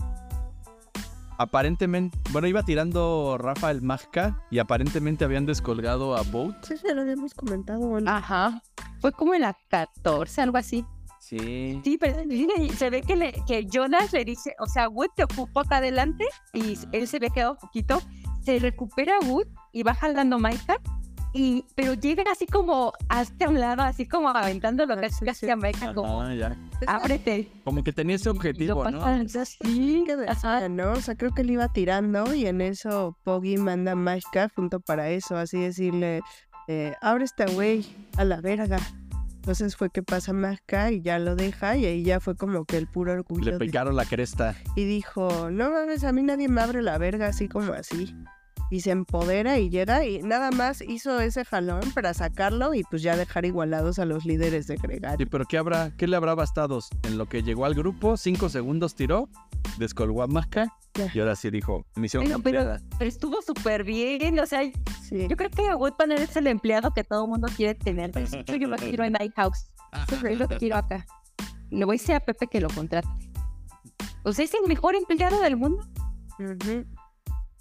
aparentemente, bueno, iba tirando Rafael Majka y aparentemente habían descolgado a Boat. Sí, se lo habíamos comentado. ¿no? Ajá. Fue como en la 14, algo así. Sí. Sí, pero se ve que, le, que Jonas le dice, o sea, Wood te ocupó acá adelante y él se ve quedado poquito. Se recupera Wood y va jalando Maika. Y, pero llega así como hacia un lado, así como aventando lo que es hacia Maika, como ya. ábrete. Como que tenía ese objetivo, ¿no? que Ajá. ¿no? O sea, creo que le iba tirando y en eso Poggy manda Mashka junto para eso, así decirle, eh, abre este güey a la verga. Entonces fue que pasa Mashka y ya lo deja y ahí ya fue como que el puro orgullo. Le de- picaron la cresta. y dijo, no mames, a mí nadie me abre la verga así como así. Y se empodera y llega y nada más hizo ese jalón para sacarlo y pues ya dejar igualados a los líderes de Sí, Gregario. pero ¿qué habrá? ¿Qué le habrá bastado? En lo que llegó al grupo, cinco segundos tiró, descolgó a Ya. y ahora sí dijo, misión Pero, pero, estuvo súper bien, o sea, Sí. yo creo que Wood Panel es el empleado que todo el mundo quiere tener. Pero sí, yo lo quiero en iHouse. Yo lo quiero acá. Le voy a decir a Pepe que lo contrate. O sea, es el mejor empleado del mundo. Ujú.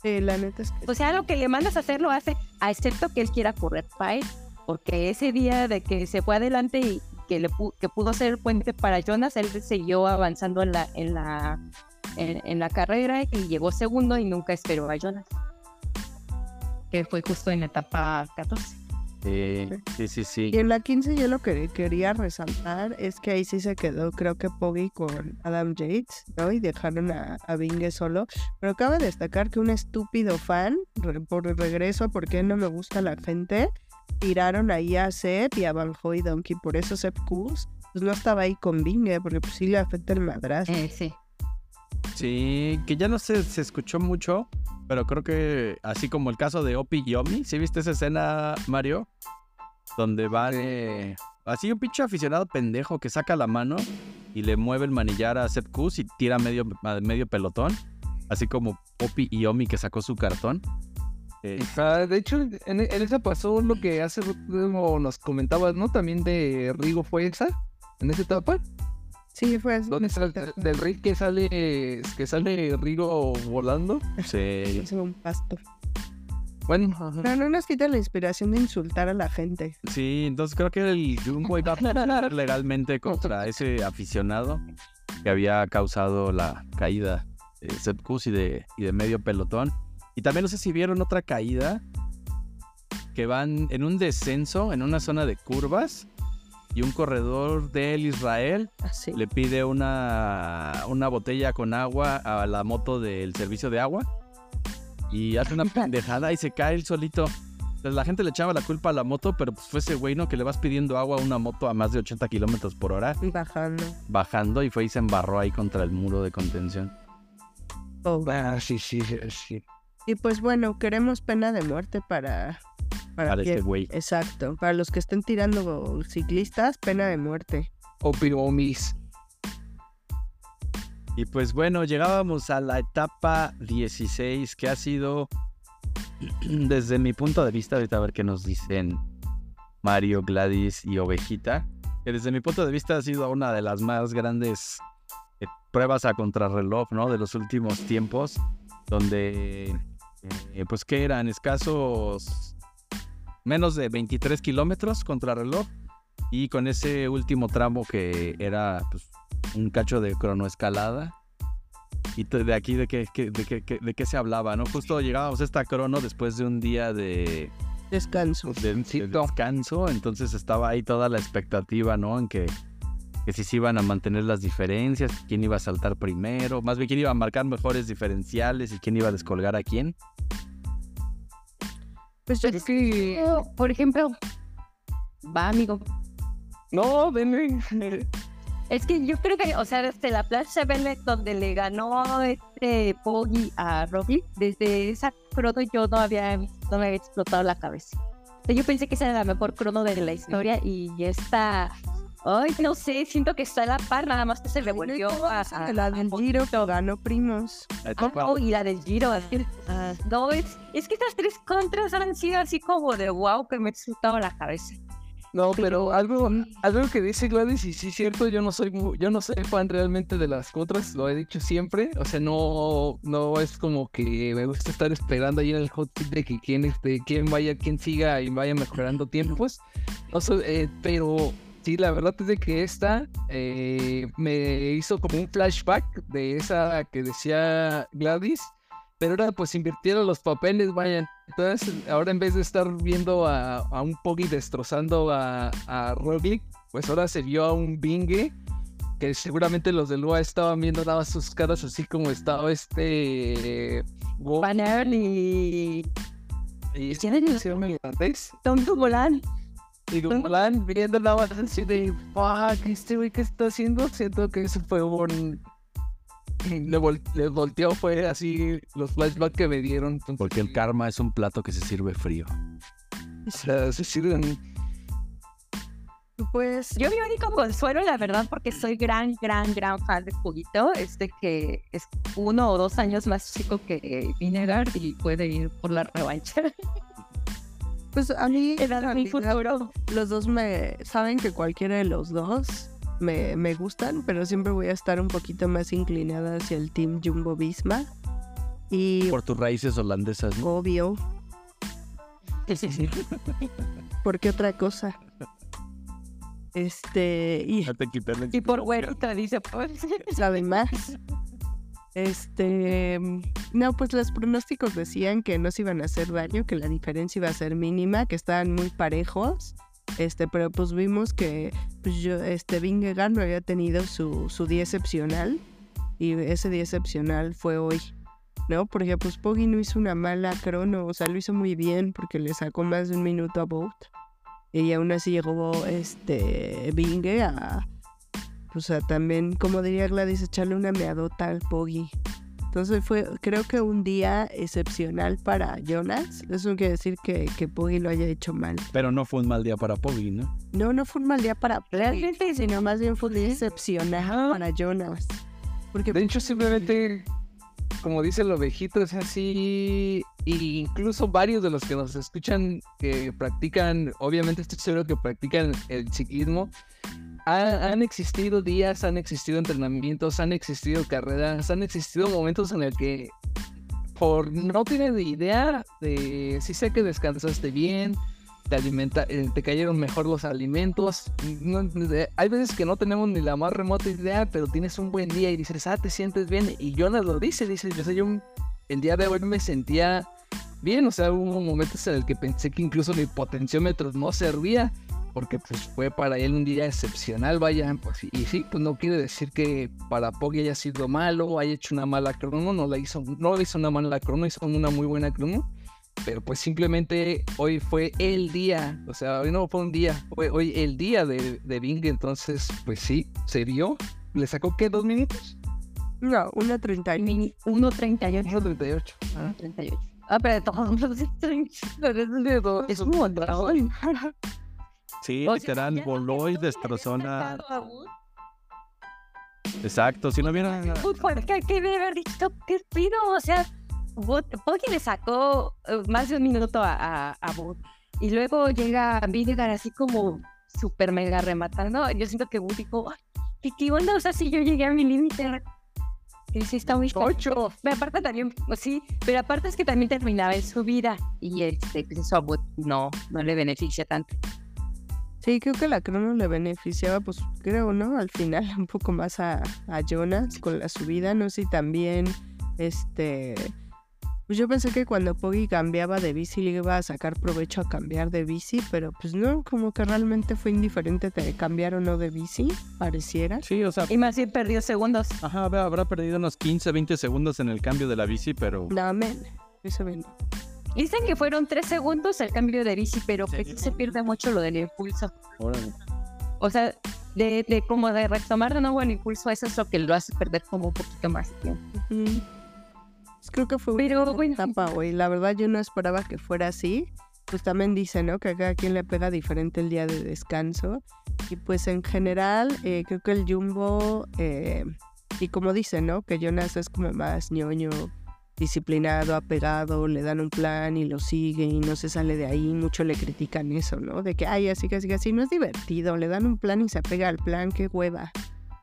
Sí, la neta es que O sea, lo que le mandas a hacer lo hace, a excepto que él quiera correr para él. Porque ese día de que se fue adelante y que, le pu- que pudo ser el puente para Jonas, él siguió avanzando en la, en la, en, en la carrera y llegó segundo y nunca esperó a Jonas. Que fue justo en la etapa 14. Sí, sí, sí, sí. Y en la 15 yo lo que quería resaltar es que ahí sí se quedó, creo que Poggy con Adam Yates, ¿no? Y dejaron a, a Bingue solo. Pero cabe destacar que un estúpido fan, re- por regreso, porque no me gusta la gente, tiraron ahí a Seth y a Van Hoy Donkey. Por eso Seth Kuz, pues no estaba ahí con Bingue, porque pues sí le afecta el madrazo. Eh, sí. Sí, que ya no se, se escuchó mucho, pero creo que así como el caso de Opi y Omi, ¿sí viste esa escena, Mario? Donde va eh, así un pinche aficionado pendejo que saca la mano y le mueve el manillar a Seth Kuz y tira medio, medio pelotón, así como Opi y Omi que sacó su cartón. Eh, de hecho, en, esa pasó lo que hace rato nos comentabas, ¿no? También de Rigo fue esa, en esa etapa. Sí, fue así. ¿Dónde está el- del Rick que sale, que sale Rigo volando? sí. Es un pasto. Bueno, ajá. No, no nos quita la inspiración de insultar a la gente. Sí, entonces creo que el Jumbo iba a legalmente contra ese aficionado que había causado la caída de Seth Kuz y de, y de medio pelotón. Y también no sé si vieron otra caída que van en un descenso, en una zona de curvas, y un corredor del Israel Así. le pide una, una botella con agua a la moto del servicio de agua y hace una pendejada y se cae él solito. Entonces, la gente le echaba la culpa a la moto, pero pues fue ese güey, ¿no? Que le vas pidiendo agua a una moto a más de 80 kilómetros por hora, Bajando. bajando y fue y se embarró ahí contra el muro de contención. Oh. Ah, sí, sí, sí, sí. Y pues bueno, queremos pena de muerte para... Para, Para quien- este güey. Exacto. Para los que estén tirando ciclistas, pena de muerte. Opiomis. Y pues bueno, llegábamos a la etapa 16, que ha sido, desde mi punto de vista, ahorita a ver qué nos dicen Mario, Gladys y Ovejita, que desde mi punto de vista ha sido una de las más grandes eh, pruebas a contrarreloj, ¿no? De los últimos tiempos, donde, eh, pues, que eran escasos menos de 23 kilómetros contrarreloj, y con ese último tramo que era, pues, un cacho de cronoescalada. Y de aquí de qué, qué- de, qué, qué- de qué se hablaba, ¿no? Justo llegábamos a esta crono después de un día de, Descanso. de- de descanso, entonces estaba ahí toda la expectativa, ¿no? En que, que si se iban a mantener las diferencias, quién iba a saltar primero, más bien quién iba a marcar mejores diferenciales y quién iba a descolgar a quién. Pues yo Es que... Por ejemplo, va, amigo. No, denme. Es que yo creo que, o sea, desde la plancha verde donde le ganó este Poggy a Robbie, desde esa crono yo no había, no me había explotado la cabeza. O sea, yo pensé que esa era la mejor crono de la historia y esta, ay, no sé, siento que está a la par, nada más que se revolvió a, a- la a del poquito. Giro ganó primos. La Ah, no, y la del Giro, ah, no, es, es que estas tres contras han sido así como de wow, que me he explotado la cabeza. No, pero algo, algo que dice Gladys, y sí es cierto, yo no soy yo no soy fan realmente de las otras, lo he dicho siempre. O sea, no, no es como que me gusta estar esperando ahí en el hot seat de que quién, este, quién vaya, quién siga y vaya mejorando tiempos. No soy- eh, pero sí, la verdad es de que esta eh, me hizo como un flashback de esa que decía Gladys. Pero ahora pues invirtieron los papeles, vayan. Entonces, ahora en vez de estar viendo a, a un Poggy destrozando a, a Roglic, pues ahora se vio a un Bingue que seguramente los de Lua estaban viendo, daba sus caras así como estaba este. Go- Van Aert y ¿quién es el- llama irlandés. Tom Dumoulin. Y Dumoulin viendo la banda así de, fuck, este güey que está haciendo, siento que eso fue un... Le, vol- le volteó, fue así los flashbacks que me dieron. entonces, Porque el karma es un plato que se sirve frío. o sea, se sirven Pues Yo mi único consuelo, la verdad, porque soy gran, gran, gran fan de Juguito, es de que es uno o dos años más chico que Vinegar y puede ir por la revancha. Pues a mí Era mi futuro. los dos me saben que cualquiera de los dos me, me gustan, pero siempre voy a estar un poquito más inclinada hacia el team Jumbo Visma. Y Por tus raíces holandesas, ¿no? obvio, ¿por qué otra cosa? Este, y Ya te quité la Y por güerito, dice, pues. además, este, no, pues los pronósticos decían que no se iban a hacer daño, que la diferencia iba a ser mínima, que estaban muy parejos. Este, pero pues vimos que pues yo, este, Vingegaard no había tenido su, su día excepcional y ese día excepcional fue hoy, ¿no? Porque pues Poggi no hizo una mala crono, o sea, lo hizo muy bien porque le sacó más de un minuto a Bout y aún así llegó este Vinge a, pues a también, como diría Gladys, echarle una meadota al Poggi. Entonces fue, creo que un día excepcional para Jonas. Eso no quiere decir que, que Poggi lo haya hecho mal. Pero no fue un mal día para Poggi, ¿no? No, no fue un mal día para Realmente, sino más bien fue un día excepcional para Jonas. Porque De hecho, simplemente, como dice el ovejito, es así. Y incluso varios de los que nos escuchan que practican, obviamente estoy seguro que practican el ciclismo, ha- han existido días, han existido entrenamientos, han existido carreras, han existido momentos en el que por no tienes ni idea de si sé que descansaste bien, te alimenta, eh, te cayeron mejor los alimentos. hay veces que no tenemos ni la más remota idea, pero tienes un buen día y dices, ah, te sientes bien. Y Jonas lo dice, dice, yo el día de hoy me sentía bien, o sea, hubo momentos en el que pensé que incluso mi potenciómetro no servía, porque pues fue para él un día excepcional, vaya, pues, y, y sí, pues no quiere decir que para Poggi haya sido malo, haya hecho una mala crono, no la hizo, no hizo una mala crono, hizo una muy buena crono, pero pues simplemente hoy fue el día, o sea, hoy no fue un día, fue hoy el día de, de Bing, entonces pues sí, se vio, le sacó qué, dos minutos, no, una 30 y Mini 1.38. 1.38. Ah. 38. Ah, pero de todos modos, es un montón. Sí, O sea, literal, ya voló y destrozó hubiera una... sacado a Wood, Exacto, si no hubiera... Wood, ¿por qué? ¿Qué debe haber dicho? ¿Qué pido? O sea, Poggi le sacó eh, más de un minuto a, a, a Wood. Y luego llega Vinegar así como súper mega rematando. Yo siento que Wood dijo, "Ay, ¿qué, ¿qué onda? O sea, si yo llegué a mi límite. Y sí, está muy Ocho. Pero aparte también, pues sí, pero aparte es que también terminaba en su vida. Y este, pues eso a Wood no, no le beneficia tanto. Sí, creo que la crono le beneficiaba, pues creo, ¿no? Al final un poco más a, a Jonas con la subida, no sé si también, este, pues yo pensé que cuando Poggi cambiaba de bici le iba a sacar provecho a cambiar de bici, pero pues no, como que realmente fue indiferente de cambiar o no de bici, pareciera. Sí, o sea, Y más bien perdió segundos. ajá, habrá- habrá perdido unos 15, 20 segundos en el cambio de la bici, pero... No, men, eso bien. Dicen que fueron tres segundos el cambio de bici, pero que sí se pierde mucho lo del impulso. Órale. O sea, de, de como de retomar de nuevo el impulso, eso es lo que lo hace perder como un poquito más de tiempo. Pues creo que fue Pero una bueno. etapa hoy. La verdad yo no esperaba que fuera así. Pues también dice, ¿no? Que a cada quien le pega diferente el día de descanso. Y pues en general eh, creo que el Jumbo, eh, y como dice, ¿no? Que Jonas es como más ñoño disciplinado, apegado, le dan un plan y lo sigue y no se sale de ahí. Mucho le critican eso, ¿no? De que, ay, así, así, así, no es divertido. Le dan un plan y se apega al plan, qué hueva.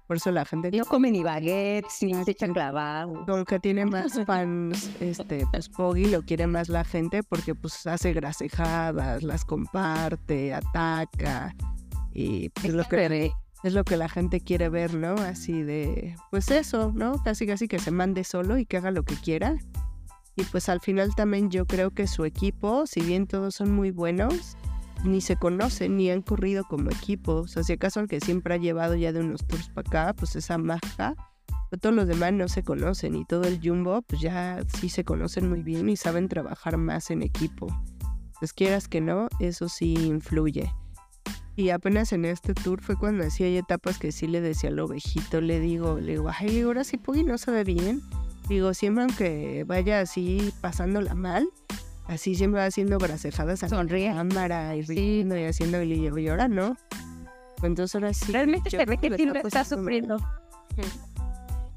Por eso la gente No come ni baguettes, ni se echan clavados. como que tiene más fans, este, pues Poggy lo quiere más la gente porque pues hace grasejadas, las comparte, ataca y pues, lo que es lo que la gente quiere ver, ¿no? Así de, pues eso, ¿no? Casi casi que se mande solo y que haga lo que quiera. Y pues al final también yo creo que su equipo, si bien todos son muy buenos, ni se conocen ni han corrido como equipo. O sea, si acaso el que siempre ha llevado ya de unos tours para acá, pues esa maja. Pero todos los demás no se conocen y todo el jumbo, pues ya sí se conocen muy bien y saben trabajar más en equipo. Pues quieras que no, eso sí influye. Y apenas en este tour fue cuando hacía hay etapas que sí le decía al ovejito, le digo, le digo, ay, ahora sí Puggy no se ve bien. Digo, siempre aunque vaya así pasándola mal, así siempre va haciendo bracejadas a la cámara y riendo y haciendo digo, y ahora no. Entonces ahora sí. Realmente se ve que lo está sufriendo.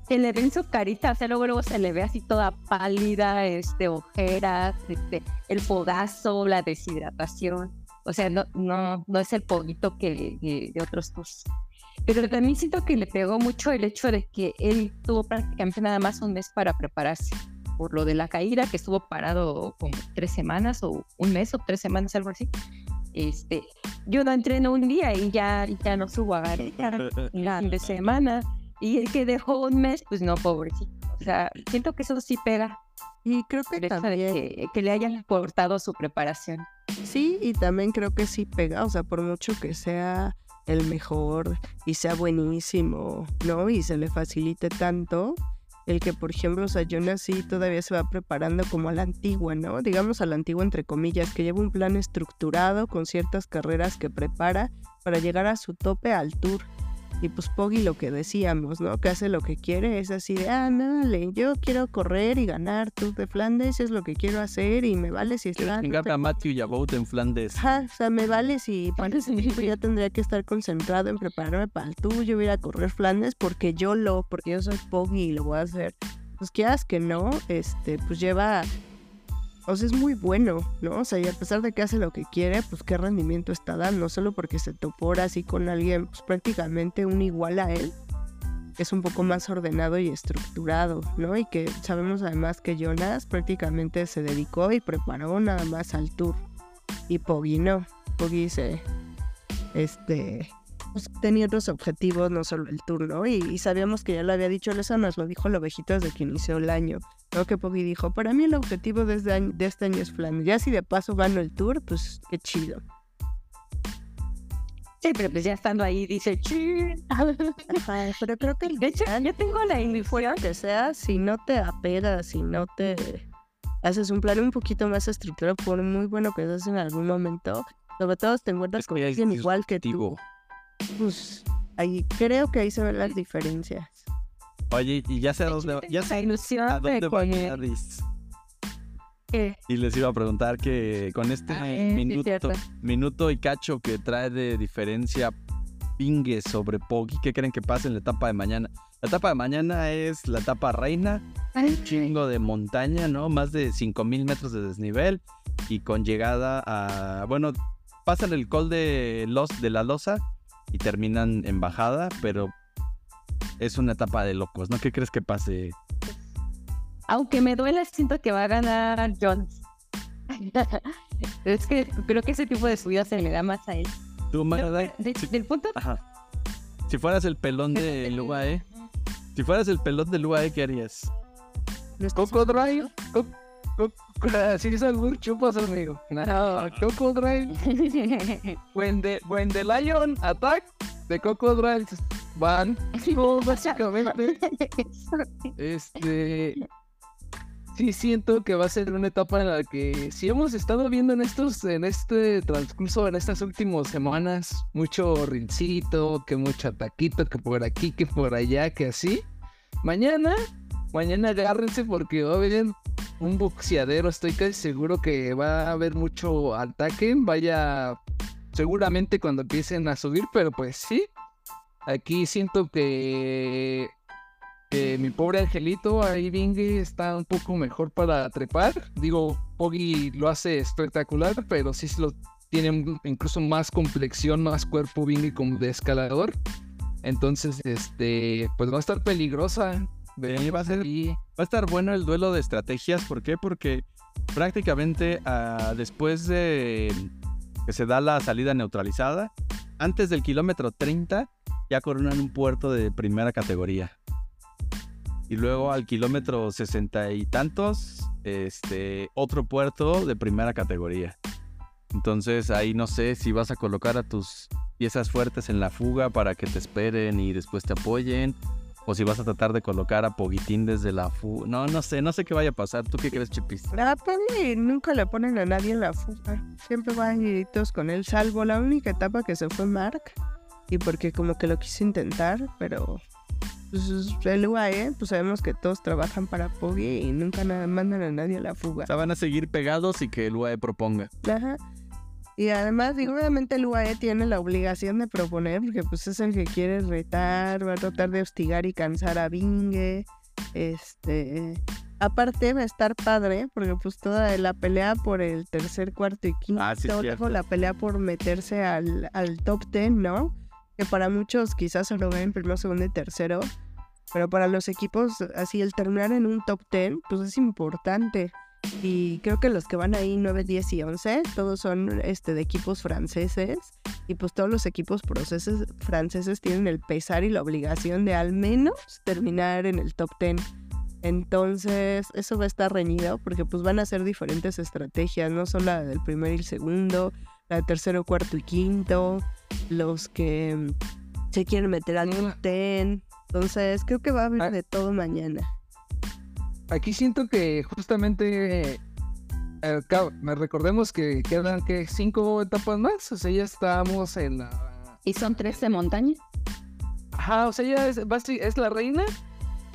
Se le ve en su carita, o sea, luego, luego se le ve así toda pálida, este, ojeras, este, el fogazo, la deshidratación. O sea, no, no, no es el poquito que, que de otros tours. Pero también siento que le pegó mucho el hecho de que él tuvo prácticamente nada más un mes para prepararse. Por lo de la caída, que estuvo parado como tres semanas o un mes o tres semanas, algo así. Este, yo no entreno un día y ya, ya no subo a ganar fin de semana. Y el que dejó un mes, pues no, pobrecito. O sea, siento que eso sí pega. Y creo que también, que, que le hayan cortado su preparación. sí, y también creo que sí pega, o sea, por mucho que sea el mejor y sea buenísimo, ¿no? Y se le facilite tanto, el que, por ejemplo, o sea, Jonas sí todavía se va preparando como a la antigua, ¿no? Digamos a la antigua entre comillas, que lleva un plan estructurado con ciertas carreras que prepara para llegar a su tope al tour. Y pues Poggy lo que decíamos, ¿no? Que hace lo que quiere, es así de, ah, no, dale, yo quiero correr y ganar Tour de Flandes, es lo que quiero hacer y me vale si está... Chingarme a Matthew y a Bout en Flandes. Ajá, o sea, me vale si para ese tiempo ya tendría que estar concentrado en prepararme para el tuyo, voy a ir a correr Flandes porque yo lo, porque yo soy Poggy y lo voy a hacer. Pues quieras que no, este, pues lleva, o sea, es muy bueno, ¿no? O sea, y a pesar de que hace lo que quiere, pues qué rendimiento está dando, solo porque se topó ahora así con alguien, pues prácticamente un igual a él. Es un poco más ordenado y estructurado, ¿no? Y que sabemos además que Jonas prácticamente se dedicó y preparó nada más al tour. Y Poggy no. Poggy se. Este. Pues, tenía otros objetivos, no solo el tour, ¿no? Y, y sabíamos que ya lo había dicho, eso nos lo dijo el ovejito desde que inició el año. ¿no? Que Poggy dijo: Para mí el objetivo de este año, de este año es Flanders. Ya si de paso gano el tour, pues qué chido. Sí, pero pues ya estando ahí dice, "Chin". Ajá, pero creo que De hecho, yo tengo la ilusión que sea, si no te apegas, si no te haces un plan un poquito más estructurado, por muy bueno que seas en algún momento, sobre todo si te encuentras Es con alguien igual que tú. Pues ahí creo que ahí se ven las diferencias. Oye, y ya sé a de dónde, hecho, ya sé la ilusión a de dónde va Aris. que- Y les iba a preguntar que con este Ah, eh, sí, minuto, cierto. minuto y cacho que trae de diferencia Pingue sobre Poggy, ¿qué creen que pase en la etapa de mañana? La etapa de mañana es la etapa reina, un chingo de montaña, ¿no? Más de 5000 metros de desnivel y con llegada a. Bueno, pasan el col de, los, de la losa y terminan en bajada, pero es una etapa de locos, ¿no? ¿Qué crees que pase? aunque me duele, siento que va a ganar Jones. es que creo que ese tipo de subidas se le da más a él. ¿Tú, Marada? De- del punto Ajá. Si fueras el pelón del UAE, si fueras el pelón del UAE, ¿qué harías? ¿Lo estás- Coco Drive. Así es algún chupas, amigo. No, Coco Drive. When the, when the lion attack, the Coco Drive van. No, básicamente. Este. Sí, siento que va a ser una etapa en la que si hemos estado viendo en estos, en este transcurso, en estas últimas semanas, mucho rincito, que mucho ataquito, que por aquí, que por allá, que así. Mañana, mañana agárrense porque va a haber un boxeadero, estoy casi seguro que va a haber mucho ataque, vaya, seguramente cuando empiecen a subir, pero pues sí, aquí siento que Eh, mi pobre angelito, ahí Bingue está un poco mejor para trepar. Digo, Poggy lo hace espectacular, pero sí lo tiene incluso más complexión, más cuerpo Bingue como de escalador. Entonces, este, pues va a estar peligrosa. Va a ser, va a estar bueno el duelo de estrategias. ¿Por qué? Porque prácticamente ah, después de que se da la salida neutralizada, antes del kilómetro 30 ya coronan un puerto de primera categoría. Y luego al kilómetro 60 y tantos, este, otro puerto de primera categoría. Entonces ahí no sé si vas a colocar a tus piezas fuertes en la fuga para que te esperen y después te apoyen. O si vas a tratar de colocar a Poguitín desde la fuga. No, no sé, no sé qué vaya a pasar. ¿Tú qué crees, Chipis? La nunca le ponen a nadie en la fuga. Siempre van guiditos con él, salvo la única etapa que se fue Mark. Y porque como que lo quiso intentar, pero pues, el UAE, pues sabemos que todos trabajan para Poggy y nunca mandan a nadie a la fuga. O sea, van a seguir pegados y que el UAE proponga. Ajá. Y además, digo, obviamente el UAE tiene la obligación de proponer, porque pues es el que quiere retar, va a tratar de hostigar y cansar a Bingue. Este, aparte va a estar padre, porque pues toda la pelea por el tercer, cuarto y quinto, ah, sí, la pelea por meterse al, al top ten, ¿no? Que para muchos quizás se lo ven primero, segundo y tercero, pero para los equipos, así el terminar en un top ten, pues es importante. Y creo que los que van ahí 9, 10 y 11, todos son este, de equipos franceses. Y pues todos los equipos procesos franceses tienen el pesar y la obligación de al menos terminar en el top 10. Entonces, eso va a estar reñido porque pues van a ser diferentes estrategias, no solo la del primero y el segundo, la del tercero, cuarto y quinto, los que se quieren meter al top 10. Entonces, creo que va a haber ah. de todo mañana aquí siento que justamente eh, me recordemos que quedan que cinco etapas más, o sea, ya estamos en la... ¿Y son tres de montaña? Ajá, o sea, ya es, es la reina.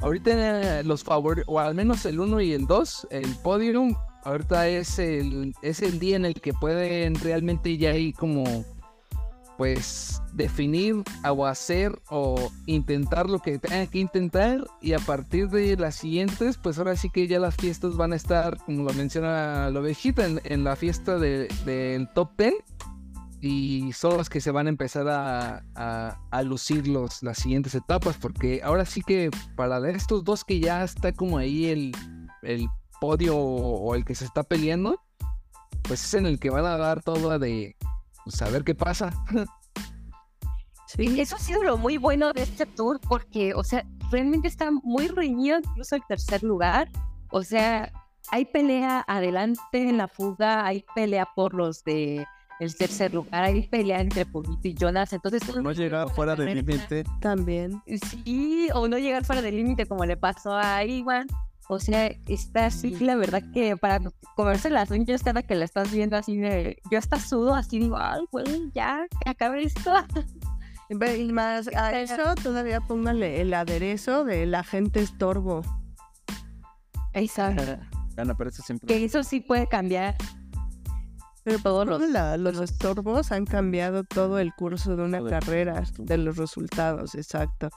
Ahorita los favoritos, o al menos el 1 y el 2, el podium, ahorita es el, es el día en el que pueden realmente ya ir como pues definir o hacer o intentar lo que tengan que intentar y a partir de las siguientes pues ahora sí que ya las fiestas van a estar como lo menciona la ovejita en, la fiesta del top 10 y son las que se van a empezar a, lucir los, las siguientes etapas porque ahora sí que para estos dos que ya está como ahí el, el podio o el que se está peleando pues es en el que van a dar todo de saber pues, qué pasa. Sí. Eso ha sido lo muy bueno de este tour, porque, o sea, realmente está muy reñido incluso el tercer lugar. O sea, hay pelea adelante en la fuga, hay pelea por los de el tercer lugar, hay pelea entre Polito y Jonas, entonces... No llegar fuera del límite. También. Sí, o no llegar fuera del límite como le pasó a Iwan. O sea, está así, la verdad que para comerse las uñas cada que la estás viendo así de... Yo hasta sudo así, digo, ay, güey, ya, acabe esto. Y más a eso todavía póngale el aderezo del agente estorbo. Exacto. pero eso siempre... Que eso sí puede cambiar. Pero todos los... los estorbos han cambiado todo el curso de una carrera, de los resultados, exacto.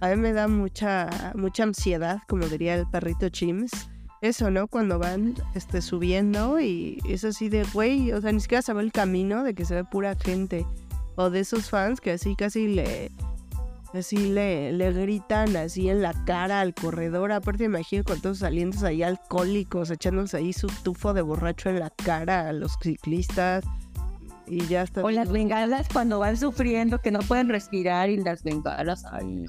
A mí me da mucha, mucha ansiedad, como diría el perrito Chims. Eso, ¿no? Cuando van este, subiendo y es así de, güey, o sea, ni siquiera se ve el camino de que se ve pura gente. O de esos fans que así casi le, así le, le gritan así en la cara al corredor. Aparte, imagino con todos salientes ahí alcohólicos, echándose ahí su tufo de borracho en la cara a los ciclistas y ya está. O las bengalas cuando van sufriendo que no pueden respirar y las bengalas. Ay,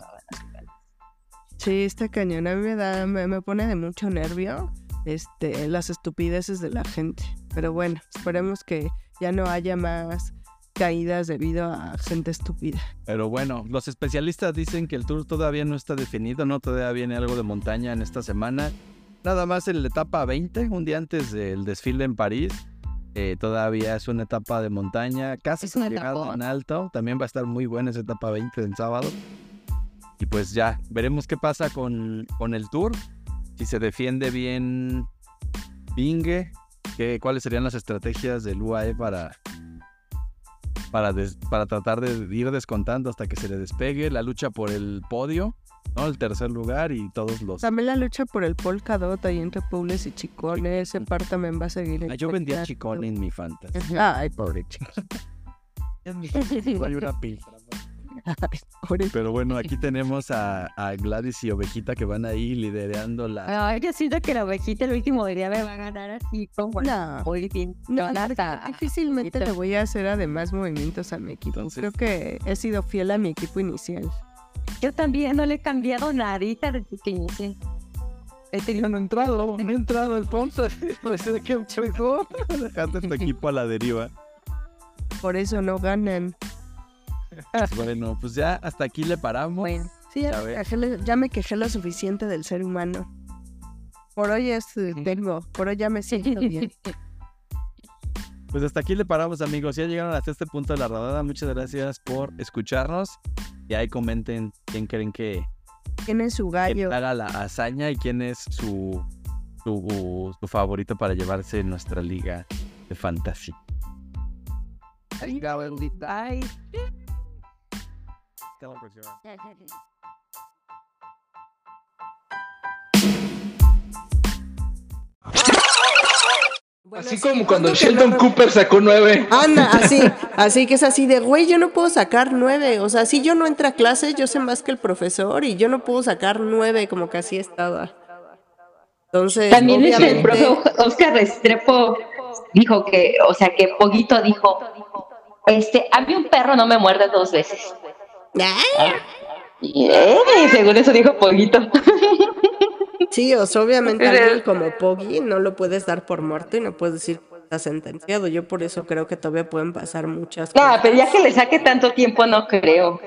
Sí, esta cañón a mí me da, me, pone de mucho nervio este, las estupideces de la gente. Pero bueno, esperemos que ya no haya más caídas debido a gente estúpida. Pero bueno, los especialistas dicen que el tour todavía no está definido, no todavía viene algo de montaña en esta semana. Nada más en la etapa 20, un día antes del desfile en París. Eh, todavía es una etapa de montaña, casi es llegado en alto. También va a estar muy buena esa etapa 20 del sábado. Y pues ya, veremos qué pasa con, con el tour. Si se defiende bien Bingue, que, cuáles serían las estrategias del UAE para, para, para tratar de ir descontando hasta que se le despegue. La lucha por el podio ¿no? El tercer lugar y todos los... También la lucha por el polkadot ahí entre Publes y Chicones, ese par también va a seguir. Ah, yo vendía chicón en mi fantasy. Ay, pobre chico. Hay una piltra. Pero bueno, aquí tenemos a, a Gladys y Ovejita que van ahí liderando la... Ay, yo siento que la ovejita el último día me va a ganar así como No. muy bien. No, No, difícilmente le voy a hacer además movimientos a mi equipo. Entonces- Creo que he sido fiel a mi equipo inicial. Yo también no le he cambiado nadita desde que inicié. He tenido no entrado, no he entrado. Pues de que mejor. Dejaste tu equipo a la deriva. Por eso no ganan. Bueno, pues ya hasta aquí le paramos. Bueno, Sí, ya, Ya me quejé, lo- ya me quejé lo suficiente del ser humano. Por hoy es eh, tengo, por hoy ya me siento bien. Pues hasta aquí le paramos, amigos. Ya llegaron hasta este punto de la rodada. Muchas gracias por escucharnos. Y ahí comenten quién creen que, Tiene su gallo. haga la hazaña y quién es su, su, su favorito para llevarse nuestra liga de fantasy. Ay, bendita. ay. Hasta la próxima. Así como cuando Sheldon Cooper sacó nueve. Anda, así, así que es así de, güey, yo no puedo sacar nueve. O sea, si yo no entro a clase, yo sé más que el profesor y yo no puedo sacar nueve como que así estaba. Entonces, También es el profe Oscar Restrepo dijo que, o sea, que Poguito dijo, este, a mí un perro no me muerde dos veces. Según eso dijo Poguito. Sí, o sea, obviamente alguien como Poggy no lo puedes dar por muerto y no puedes decir que está sentenciado. Yo por eso creo que todavía pueden pasar muchas cosas. pero ya que le saque tanto tiempo, no creo.